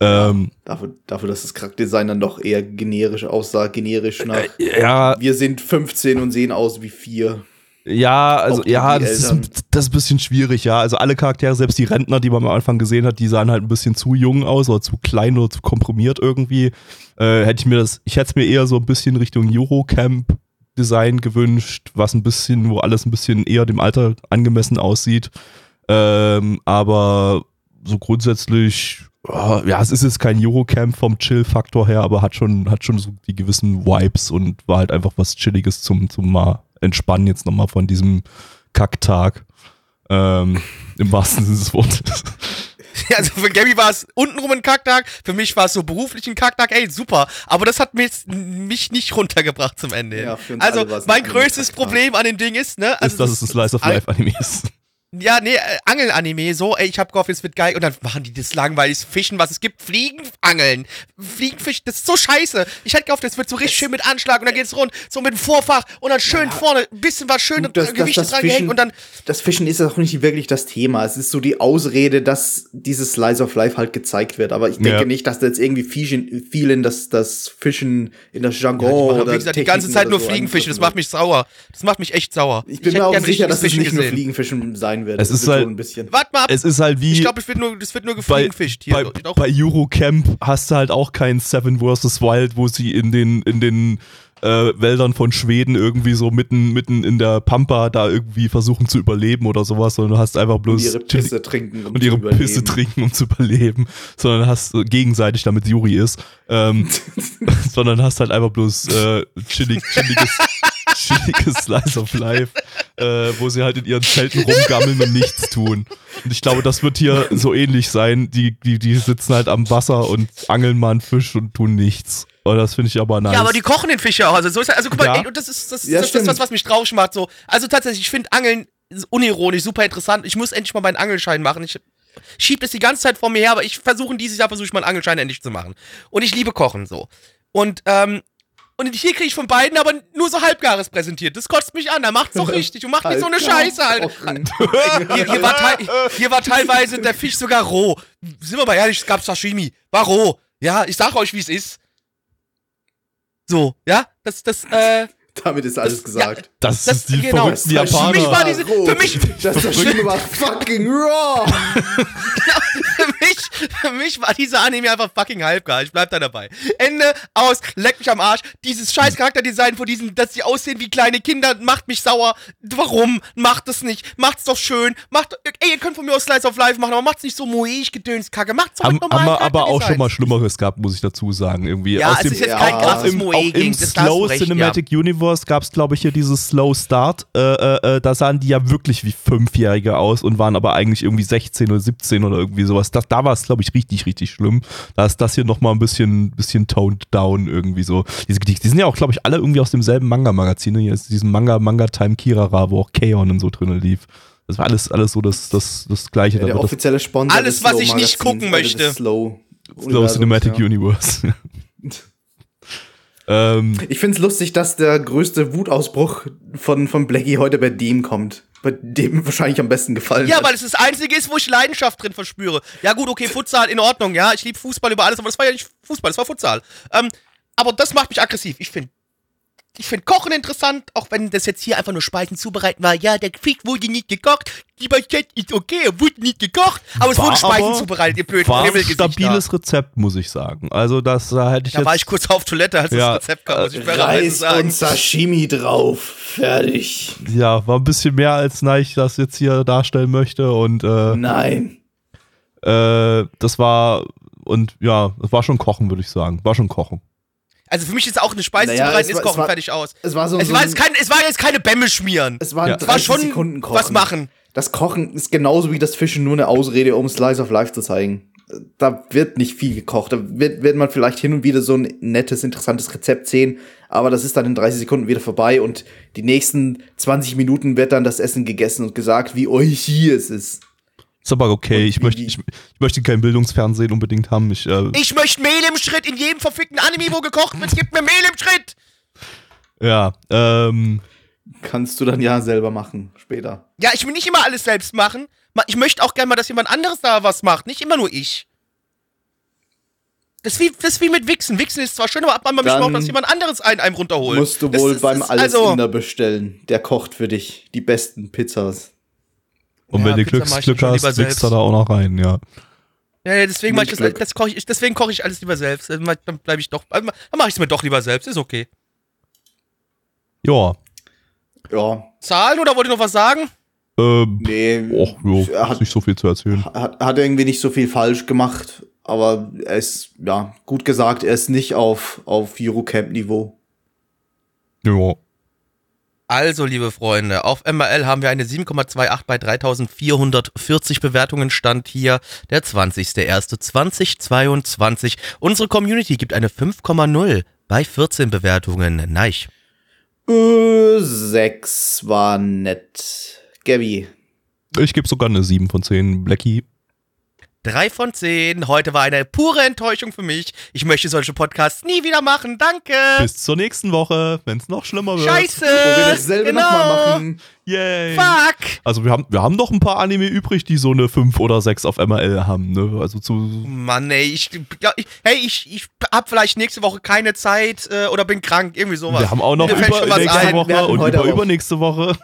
Speaker 2: Ähm,
Speaker 3: Dafür, dafür, dass das Charakterdesign dann doch eher generisch aussah, generisch nach.
Speaker 2: ja,
Speaker 3: Wir sind 15 und sehen aus wie vier.
Speaker 2: Ja, also ja, das
Speaker 3: Eltern.
Speaker 2: ist, das ist ein bisschen schwierig, ja. Also alle Charaktere, selbst die Rentner, die man am Anfang gesehen hat, die sahen halt ein bisschen zu jung aus oder zu klein oder zu komprimiert irgendwie. Äh, hätte ich mir das, ich hätte es mir eher so ein bisschen Richtung Eurocamp Design gewünscht, was ein bisschen, wo alles ein bisschen eher dem Alter angemessen aussieht. Ähm, aber so grundsätzlich, ah, ja, es ist jetzt kein Eurocamp vom Chill-Faktor her, aber hat schon, hat schon so die gewissen Vibes und war halt einfach was Chilliges zum, zum mal entspannen jetzt nochmal von diesem Kacktag. Ähm, Im wahrsten Sinne des Wortes.
Speaker 1: Ja, Also für Gabby war es untenrum ein Kacktag, für mich war es so beruflich ein Kacktag, ey, super. Aber das hat mich, mich nicht runtergebracht zum Ende.
Speaker 3: Ja,
Speaker 1: also mein
Speaker 3: ein
Speaker 1: größtes
Speaker 3: Kacktag.
Speaker 1: Problem an dem Ding ist, ne? Also
Speaker 2: ist, dass es ein Slice of Life Anime ist.
Speaker 1: Ja, nee, äh, Angeln-Anime, so, ey, ich hab gehofft, es wird geil. Und dann machen die das langweilig, Fischen, was es gibt, Fliegenangeln. Fliegenfisch, das ist so scheiße. Ich hätte gehofft, es wird so richtig schön mit Anschlag und dann geht's rund, so mit dem Vorfach und dann schön vorne ein bisschen was schön
Speaker 3: Gut, das,
Speaker 1: Gewicht
Speaker 3: das, das,
Speaker 1: dran gehängt und dann.
Speaker 3: das Fischen ist auch nicht wirklich das Thema. Es ist so die Ausrede, dass dieses Slice of Life halt gezeigt wird. Aber ich denke
Speaker 2: Ja.
Speaker 3: nicht, dass da jetzt irgendwie Fischen, vielen das, das Fischen in das Jargon
Speaker 1: Ich mach,
Speaker 3: oder
Speaker 1: wie gesagt, die ganze Zeit nur
Speaker 3: so
Speaker 1: Fliegenfische, das macht mich sauer. Das macht mich echt sauer.
Speaker 3: Ich bin
Speaker 1: hätte
Speaker 3: mir auch sicher, dass es nicht
Speaker 1: Fischen
Speaker 3: nur. Fliegenfischen sein wird.
Speaker 2: Es
Speaker 3: Das
Speaker 2: ist halt-
Speaker 3: ein bisschen.
Speaker 1: Warte mal ab.
Speaker 2: Es ist halt wie
Speaker 1: ich glaube, es wird nur, das wird nur
Speaker 2: bei,
Speaker 1: gefliegenfischt hier.
Speaker 2: bei, bei Eurocamp hast du halt auch keinen Seven vs. Wild, wo sie in den, in den äh, Wäldern von Schweden irgendwie so mitten, mitten in der Pampa da irgendwie versuchen zu überleben oder sowas, sondern du hast einfach
Speaker 3: Und
Speaker 2: bloß
Speaker 3: ihre
Speaker 2: chilli-
Speaker 3: Pisse trinken. um
Speaker 2: und
Speaker 3: zu
Speaker 2: ihre
Speaker 3: überleben.
Speaker 2: Pisse trinken, um zu überleben, sondern hast äh, gegenseitig, damit Yuri ist, ähm, sondern hast halt einfach bloß äh, chillig, chilliges, chilliges Slice of Life, äh, wo sie halt in ihren Zelten rumgammeln und nichts tun. Und ich glaube, das wird hier so ähnlich sein. Die, die, die sitzen halt am Wasser und angeln mal einen Fisch und tun nichts. Und das finde ich aber nice.
Speaker 1: Ja, aber die kochen den Fisch ja auch. Also, so ist, also guck mal,
Speaker 2: Ja.
Speaker 1: ey, und das ist das,
Speaker 3: Ja,
Speaker 1: das, das,
Speaker 3: stimmt.
Speaker 1: was, was mich traurig macht. So. Also tatsächlich, ich finde Angeln unironisch, super interessant. Ich muss endlich mal meinen Angelschein machen. Ich schieb das die ganze Zeit vor mir her, aber ich versuche dieses Jahr versuche ich meinen Angelschein endlich zu machen. Und ich liebe Kochen so. Und ähm, und hier kriege ich von beiden aber nur so halbgares präsentiert. Das kotzt mich an. Da macht's doch richtig und macht nicht so eine Scheiße halt. Hier, hier, war hier war teilweise der Fisch sogar roh. Sind wir mal ehrlich, es gab Sashimi. War roh. Ja, ich sag euch, wie es ist. So, ja? Das, das, äh.
Speaker 3: Damit ist alles gesagt.
Speaker 2: das,
Speaker 1: das-
Speaker 2: ist die
Speaker 1: genau.
Speaker 2: verrückten
Speaker 1: Für
Speaker 2: Japaner.
Speaker 1: mich war diese- für mich-
Speaker 3: Das Sashimi war fucking raw.
Speaker 1: Für mich, für mich war dieser Anime einfach fucking halbgar. Ich bleib da dabei. Ende aus, leck mich am Arsch. Dieses scheiß Charakterdesign von diesen, dass sie aussehen wie kleine Kinder, macht mich sauer. Warum? Macht es nicht. Macht's doch schön. Macht, ey, ihr könnt von mir aus Slice of Life machen, aber macht's nicht so moeig gedöns Kacke. Macht's doch
Speaker 2: Haben,
Speaker 1: mit
Speaker 2: haben wir aber auch schon mal Schlimmeres gehabt, muss ich dazu sagen. Irgendwie.
Speaker 1: Ja,
Speaker 2: Aus
Speaker 1: es
Speaker 2: dem,
Speaker 1: ist jetzt
Speaker 3: ja,
Speaker 1: kein krasses
Speaker 2: im,
Speaker 1: Moeging.
Speaker 2: im
Speaker 1: hast
Speaker 2: Slow
Speaker 1: recht,
Speaker 2: Cinematic Universe gab es, glaube ich, hier dieses Slow Start. Äh, äh, äh, da sahen die ja wirklich wie Fünfjährige aus und waren aber eigentlich irgendwie 16 oder 17 oder irgendwie sowas. Das, da war es, glaube ich, richtig, richtig schlimm. Da ist das hier nochmal ein bisschen, bisschen toned down irgendwie so. Die, die, die sind ja auch, glaube ich, alle irgendwie aus demselben Manga-Magazin. ne? Hier ist diesem Manga, Manga Time Kirara, wo auch Kaon und so drin lief. Das war alles, alles so das, das, das Gleiche.
Speaker 3: Ja,
Speaker 2: Da
Speaker 3: der
Speaker 2: das
Speaker 3: offizielle Sponsor
Speaker 1: Alles,
Speaker 3: des
Speaker 1: was ich nicht gucken
Speaker 3: also
Speaker 1: möchte.
Speaker 3: Slow,
Speaker 2: Slow Cinematic
Speaker 3: ja.
Speaker 2: Universe. ähm,
Speaker 3: Ich find's lustig, dass der größte Wutausbruch von, von Blackie heute bei dem kommt. Bei dem wahrscheinlich am besten gefallen
Speaker 1: Ja,
Speaker 3: hat.
Speaker 1: weil es das Einzige ist, wo ich Leidenschaft drin verspüre. Ja gut, okay, Futsal in Ordnung, ja. Ich liebe Fußball über alles, aber das war ja nicht Fußball, das war Futsal. Ähm, aber das macht mich aggressiv. Ich finde ich find Kochen interessant, auch wenn das jetzt hier einfach nur Speisen zubereiten war. Ja, der Fisch wurde nicht gekocht. Lieber Chat ist okay, er wurde nicht gekocht. Aber es
Speaker 2: War
Speaker 1: wurden Speisen
Speaker 2: aber-
Speaker 1: zubereitet, ihr blöden
Speaker 2: war ein stabiles Rezept, muss ich sagen. Also das da hätte ich
Speaker 1: Da
Speaker 2: jetzt.
Speaker 1: war ich kurz auf Toilette, als
Speaker 2: Ja,
Speaker 1: das Rezept kam, muss ich fairerweise
Speaker 3: Reis
Speaker 1: sagen.
Speaker 3: und Sashimi drauf. Fertig.
Speaker 2: ja, war ein bisschen mehr als Neich das jetzt hier darstellen möchte und äh,
Speaker 3: Nein.
Speaker 2: äh, das war und ja, das war schon Kochen, würde ich sagen. War schon Kochen.
Speaker 1: Also für mich ist auch eine Speise
Speaker 3: Naja,
Speaker 1: zubereiten, ist Kochen,
Speaker 3: war-
Speaker 1: fertig aus.
Speaker 3: Es war so,
Speaker 1: Es
Speaker 3: so
Speaker 1: war,
Speaker 3: ein-
Speaker 1: jetzt kein, es war jetzt keine Bämme schmieren.
Speaker 3: es war,
Speaker 2: Ja.
Speaker 3: ein
Speaker 1: Es war
Speaker 3: 30
Speaker 1: schon
Speaker 3: Sekunden Kochen.
Speaker 1: was machen.
Speaker 3: Das Kochen ist genauso wie das Fischen nur eine Ausrede, um Slice of Life zu zeigen. Da wird nicht viel gekocht. Da wird, wird man vielleicht hin und wieder so ein nettes, interessantes Rezept sehen, aber das ist dann in 30 Sekunden wieder vorbei und die nächsten 20 Minuten wird dann das Essen gegessen und gesagt, wie euch es ist.
Speaker 2: Ist aber okay.
Speaker 3: Und
Speaker 2: Ich möchte, ich, ich möchte kein Bildungsfernsehen unbedingt haben. Ich, äh,
Speaker 1: Ich möchte Mehl im Schritt in jedem verfickten Anime, wo gekocht wird. Gib mir Mehl im Schritt.
Speaker 2: ja, ähm,
Speaker 3: Kannst du dann ja selber machen, später.
Speaker 1: Ja, ich will nicht immer alles selbst machen. Ma- Ich möchte auch gerne mal, dass jemand anderes da was macht. Nicht immer nur ich. Das ist wie, das ist wie mit Wichsen. Wichsen ist zwar schön, aber ab einmal möchte man auch, dass jemand anderes einen einem runterholt.
Speaker 3: Musst du
Speaker 1: Das
Speaker 3: wohl
Speaker 1: ist-
Speaker 3: beim
Speaker 1: das ist-
Speaker 3: Alles
Speaker 1: also,
Speaker 3: bestellen. Der kocht für dich die besten Pizzas.
Speaker 2: Und
Speaker 1: Ja,
Speaker 2: wenn du
Speaker 1: Pizza
Speaker 2: Glücks,
Speaker 1: mach ich
Speaker 2: Glück
Speaker 1: schon
Speaker 2: hast, wichst du da auch noch rein, ja.
Speaker 1: Ja, ja, deswegen mache ich das, das koche ich, deswegen koche ich alles lieber selbst. Dann bleibe ich doch, dann mache ich es mir doch lieber selbst. Ist okay.
Speaker 2: Ja,
Speaker 3: Ja,
Speaker 1: Zahlen oder wollt ihr noch was sagen?
Speaker 2: ähm,
Speaker 3: nee.
Speaker 2: och, jo,
Speaker 3: er hat,
Speaker 2: nicht so viel zu erzählen.
Speaker 3: hat, hat irgendwie nicht so viel falsch gemacht, aber er ist, ja, gut gesagt, er ist nicht auf, auf Eurocamp-Niveau.
Speaker 2: Ja.
Speaker 1: Also, liebe Freunde, auf MRL haben wir eine 7,28 bei 3440 Bewertungen. Stand hier der 20.01.2022. Unsere Community gibt eine 5,0 bei 14 Bewertungen. Neich.
Speaker 3: Äh, sechs war nett. Gabby,
Speaker 2: Ich gebe sogar eine 7 von 10. Blackie.
Speaker 1: Drei von zehn. Heute war eine pure Enttäuschung für mich. Ich möchte solche Podcasts nie wieder machen. Danke.
Speaker 2: Bis zur nächsten Woche, wenn es noch schlimmer wird.
Speaker 1: Scheiße.
Speaker 3: Wo wir dasselbe
Speaker 1: genau.
Speaker 3: nochmal machen.
Speaker 2: Yay.
Speaker 1: Fuck.
Speaker 2: Also wir haben, wir haben noch ein paar Anime übrig, die so eine 5 oder 6 auf MRL haben. Ne? Also zu.
Speaker 1: Mann, ey, ich, ja, ich hey, ich, ich hab vielleicht nächste Woche keine Zeit äh, oder bin krank, irgendwie sowas.
Speaker 2: Wir haben auch noch
Speaker 1: Mir
Speaker 2: über nächste
Speaker 1: ein.
Speaker 2: Woche und über übernächste Woche.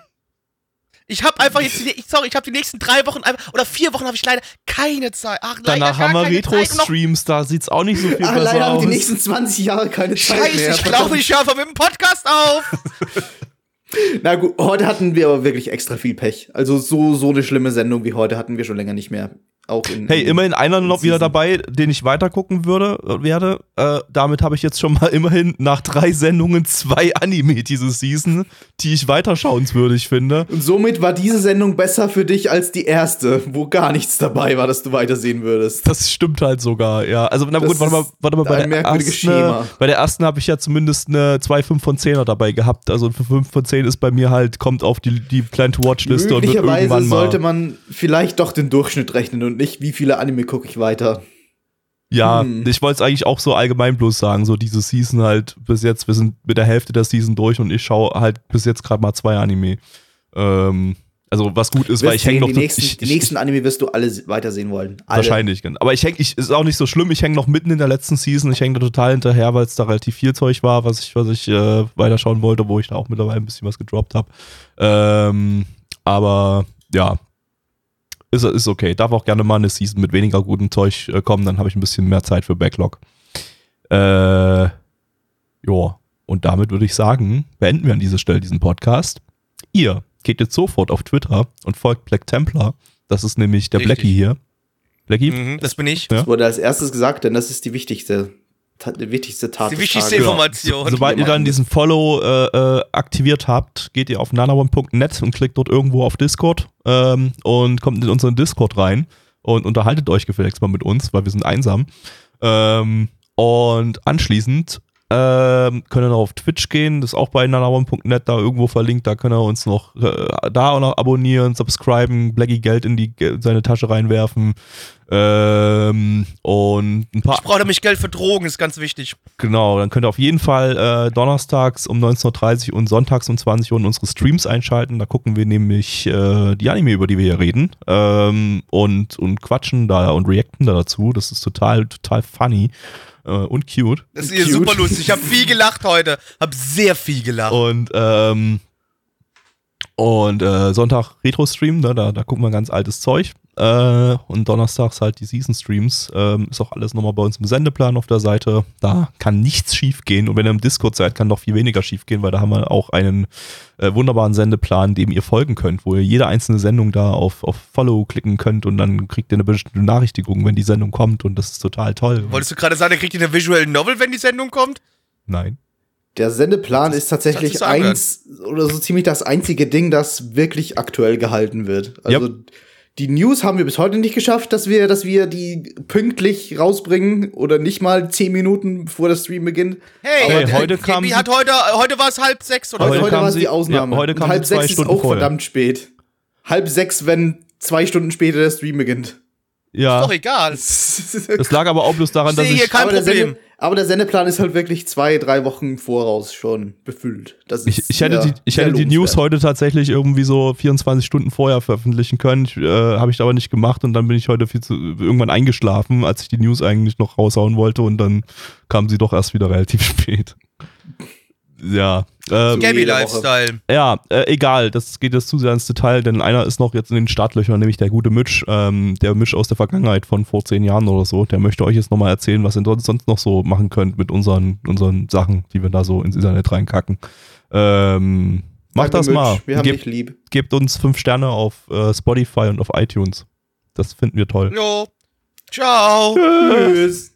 Speaker 1: Ich hab einfach jetzt, die, ich, sorry, ich habe die nächsten drei Wochen einfach, oder vier Wochen habe ich leider keine Zeit. Ach, leider
Speaker 2: Danach haben wir Retro-Streams, da sieht's auch nicht so viel
Speaker 3: Ach,
Speaker 2: besser
Speaker 3: leider haben
Speaker 2: aus.
Speaker 3: die nächsten 20 Jahre keine Zeit
Speaker 1: Scheiße,
Speaker 3: mehr.
Speaker 1: ich glaube, ich höre einfach mit dem Podcast auf.
Speaker 3: Na gut, heute hatten wir aber wirklich extra viel Pech. Also so, so eine schlimme Sendung wie heute hatten wir schon länger nicht mehr. Auch in,
Speaker 2: Hey,
Speaker 3: in,
Speaker 2: immerhin einer noch wieder dabei, den ich weitergucken würde, äh, werde. Äh, damit habe ich jetzt schon mal immerhin nach drei Sendungen zwei Anime diese Season, die ich weiterschauenswürdig finde.
Speaker 3: Und somit war diese Sendung besser für dich als die erste, wo gar nichts dabei war, dass du weitersehen würdest.
Speaker 2: Das stimmt halt sogar, ja. Also, na
Speaker 3: Das
Speaker 2: gut, warte mal, warte mal, bei der, ersten,
Speaker 3: Schema.
Speaker 2: bei der ersten habe ich ja zumindest eine 2 5 von 10er dabei gehabt. Also für 5 von 10 ist bei mir halt, kommt auf die, die Plan-to-Watch-Liste und wird irgendwann mal.
Speaker 3: sollte man vielleicht doch den Durchschnitt rechnen und nicht, wie viele Anime gucke ich weiter.
Speaker 2: Ja,
Speaker 3: Hm.
Speaker 2: ich wollte es eigentlich auch so allgemein bloß sagen, so diese Season halt bis jetzt, wir sind mit der Hälfte der Season durch und ich schaue halt bis jetzt gerade mal zwei Anime. Ähm, also was gut ist, weil ich hänge noch
Speaker 3: die nächsten,
Speaker 2: ich,
Speaker 3: die nächsten Anime wirst du alle weitersehen wollen. Alle.
Speaker 2: wahrscheinlich, genau. aber ich hänge, ich ist auch nicht so schlimm, ich hänge noch mitten in der letzten Season, ich hänge da total hinterher, weil es da relativ viel Zeug war, was ich, was ich äh, weiterschauen wollte, wo ich da auch mittlerweile ein bisschen was gedroppt habe. Ähm, aber ja, ist, ist okay. Darf auch gerne mal eine Season mit weniger gutem Zeug äh, kommen, dann habe ich ein bisschen mehr Zeit für Backlog. Äh, ja, und damit würde ich sagen, beenden wir an dieser Stelle diesen Podcast. Ihr geht jetzt sofort auf Twitter und folgt Black Templar. Das ist nämlich der
Speaker 1: Richtig.
Speaker 2: Blackie hier. Blackie?
Speaker 1: Mhm, das bin ich.
Speaker 2: Ja.
Speaker 3: Das wurde als erstes gesagt, denn das ist die wichtigste, die wichtigste Tat.
Speaker 1: Die wichtigste
Speaker 3: Tages.
Speaker 1: Information.
Speaker 2: Sobald ihr dann diesen Follow äh, äh, aktiviert habt, geht ihr auf nanaone.net und klickt dort irgendwo auf Discord ähm, und kommt in unseren Discord rein und unterhaltet euch gefälligst mal mit uns, weil wir sind einsam. Ähm, und anschließend ähm, könnt ihr noch auf Twitch gehen, das ist auch bei nanaone.net da irgendwo verlinkt, da könnt ihr uns noch äh, da auch noch abonnieren, subscriben, Blackie Geld in die in seine Tasche reinwerfen ähm, und ein paar
Speaker 1: Ich brauche nämlich Geld für Drogen, ist ganz wichtig.
Speaker 2: Genau, dann könnt ihr auf jeden Fall äh, donnerstags um 19.30 Uhr und sonntags um 20 Uhr unsere Streams einschalten. Da gucken wir nämlich äh, die Anime, über die wir hier reden ähm, und, und quatschen da und reacten da dazu. Das ist total, total funny äh, und cute.
Speaker 1: Das ist
Speaker 3: Cute.
Speaker 1: super lustig. Ich habe viel gelacht heute. Hab sehr viel gelacht.
Speaker 2: Und ähm, und äh, Sonntag Retro-Stream, ne, da, da gucken wir ganz altes Zeug. Äh, und donnerstags halt die Season-Streams. Ähm, ist auch alles nochmal bei uns im Sendeplan auf der Seite. Da kann nichts schief gehen. Und wenn ihr im Discord seid, kann noch viel weniger schief gehen, weil da haben wir auch einen äh, wunderbaren Sendeplan, dem ihr folgen könnt, wo ihr jede einzelne Sendung da auf, auf Follow klicken könnt und dann kriegt ihr eine bestimmte Benachrichtigung, wenn die Sendung kommt. Und das ist total toll.
Speaker 1: Wolltest du gerade sagen, er kriegt ihr eine Visual Novel, wenn die Sendung kommt?
Speaker 2: Nein.
Speaker 3: Der Sendeplan ist tatsächlich
Speaker 1: sich so
Speaker 3: eins oder so ziemlich das einzige Ding, das wirklich aktuell gehalten wird. Also die News haben wir bis heute nicht geschafft, dass wir, dass wir die pünktlich rausbringen oder nicht mal zehn Minuten vor der Stream beginnt.
Speaker 1: Hey,
Speaker 2: Hey, heute kam
Speaker 1: wie
Speaker 2: sie-
Speaker 1: hat heute, heute war es halb sechs oder
Speaker 2: Heute
Speaker 3: Heute,
Speaker 1: so.
Speaker 3: heute
Speaker 2: kam
Speaker 3: war es die Ausnahme.
Speaker 2: ja, heute
Speaker 3: Und
Speaker 2: kam
Speaker 3: halb
Speaker 2: sie zwei
Speaker 3: sechs
Speaker 2: Stunden
Speaker 3: ist auch
Speaker 2: vorher.
Speaker 3: verdammt spät. Halb sechs, wenn zwei Stunden später der Stream beginnt.
Speaker 2: Ja.
Speaker 1: Ist doch egal.
Speaker 2: Das lag aber auch bloß daran,
Speaker 1: Ich
Speaker 2: dass
Speaker 1: sehe
Speaker 2: ich.
Speaker 1: hier kein Problem.
Speaker 3: Aber der Sendeplan ist halt wirklich zwei, drei Wochen im voraus schon befüllt. Das ist
Speaker 2: Ich, ich hätte, die, ich hätte die News heute tatsächlich irgendwie so 24 Stunden vorher veröffentlichen können. Ich, äh, Habe ich aber nicht gemacht und dann bin ich heute viel zu, irgendwann eingeschlafen, als ich die News eigentlich noch raushauen wollte und dann kam sie doch erst wieder relativ spät. Ja, äh,
Speaker 3: So
Speaker 1: Gabby. Lifestyle.
Speaker 2: ja, äh, egal, das geht jetzt zu sehr ins Detail, denn einer ist noch jetzt in den Startlöchern, nämlich der gute Mitch, ähm, der Mitch aus der Vergangenheit von vor zehn Jahren oder so, der möchte euch jetzt nochmal erzählen, was ihr sonst sonst noch so machen könnt mit unseren, unseren Sachen, die wir da so ins Internet reinkacken. Ähm, macht
Speaker 3: Danke,
Speaker 2: das
Speaker 3: Mitch.
Speaker 2: mal.
Speaker 3: Wir haben
Speaker 2: Gebt,
Speaker 3: dich lieb.
Speaker 2: gebt uns fünf Sterne auf äh, Spotify und auf iTunes. Das finden wir toll.
Speaker 1: Jo. Ciao.
Speaker 3: Tschüss.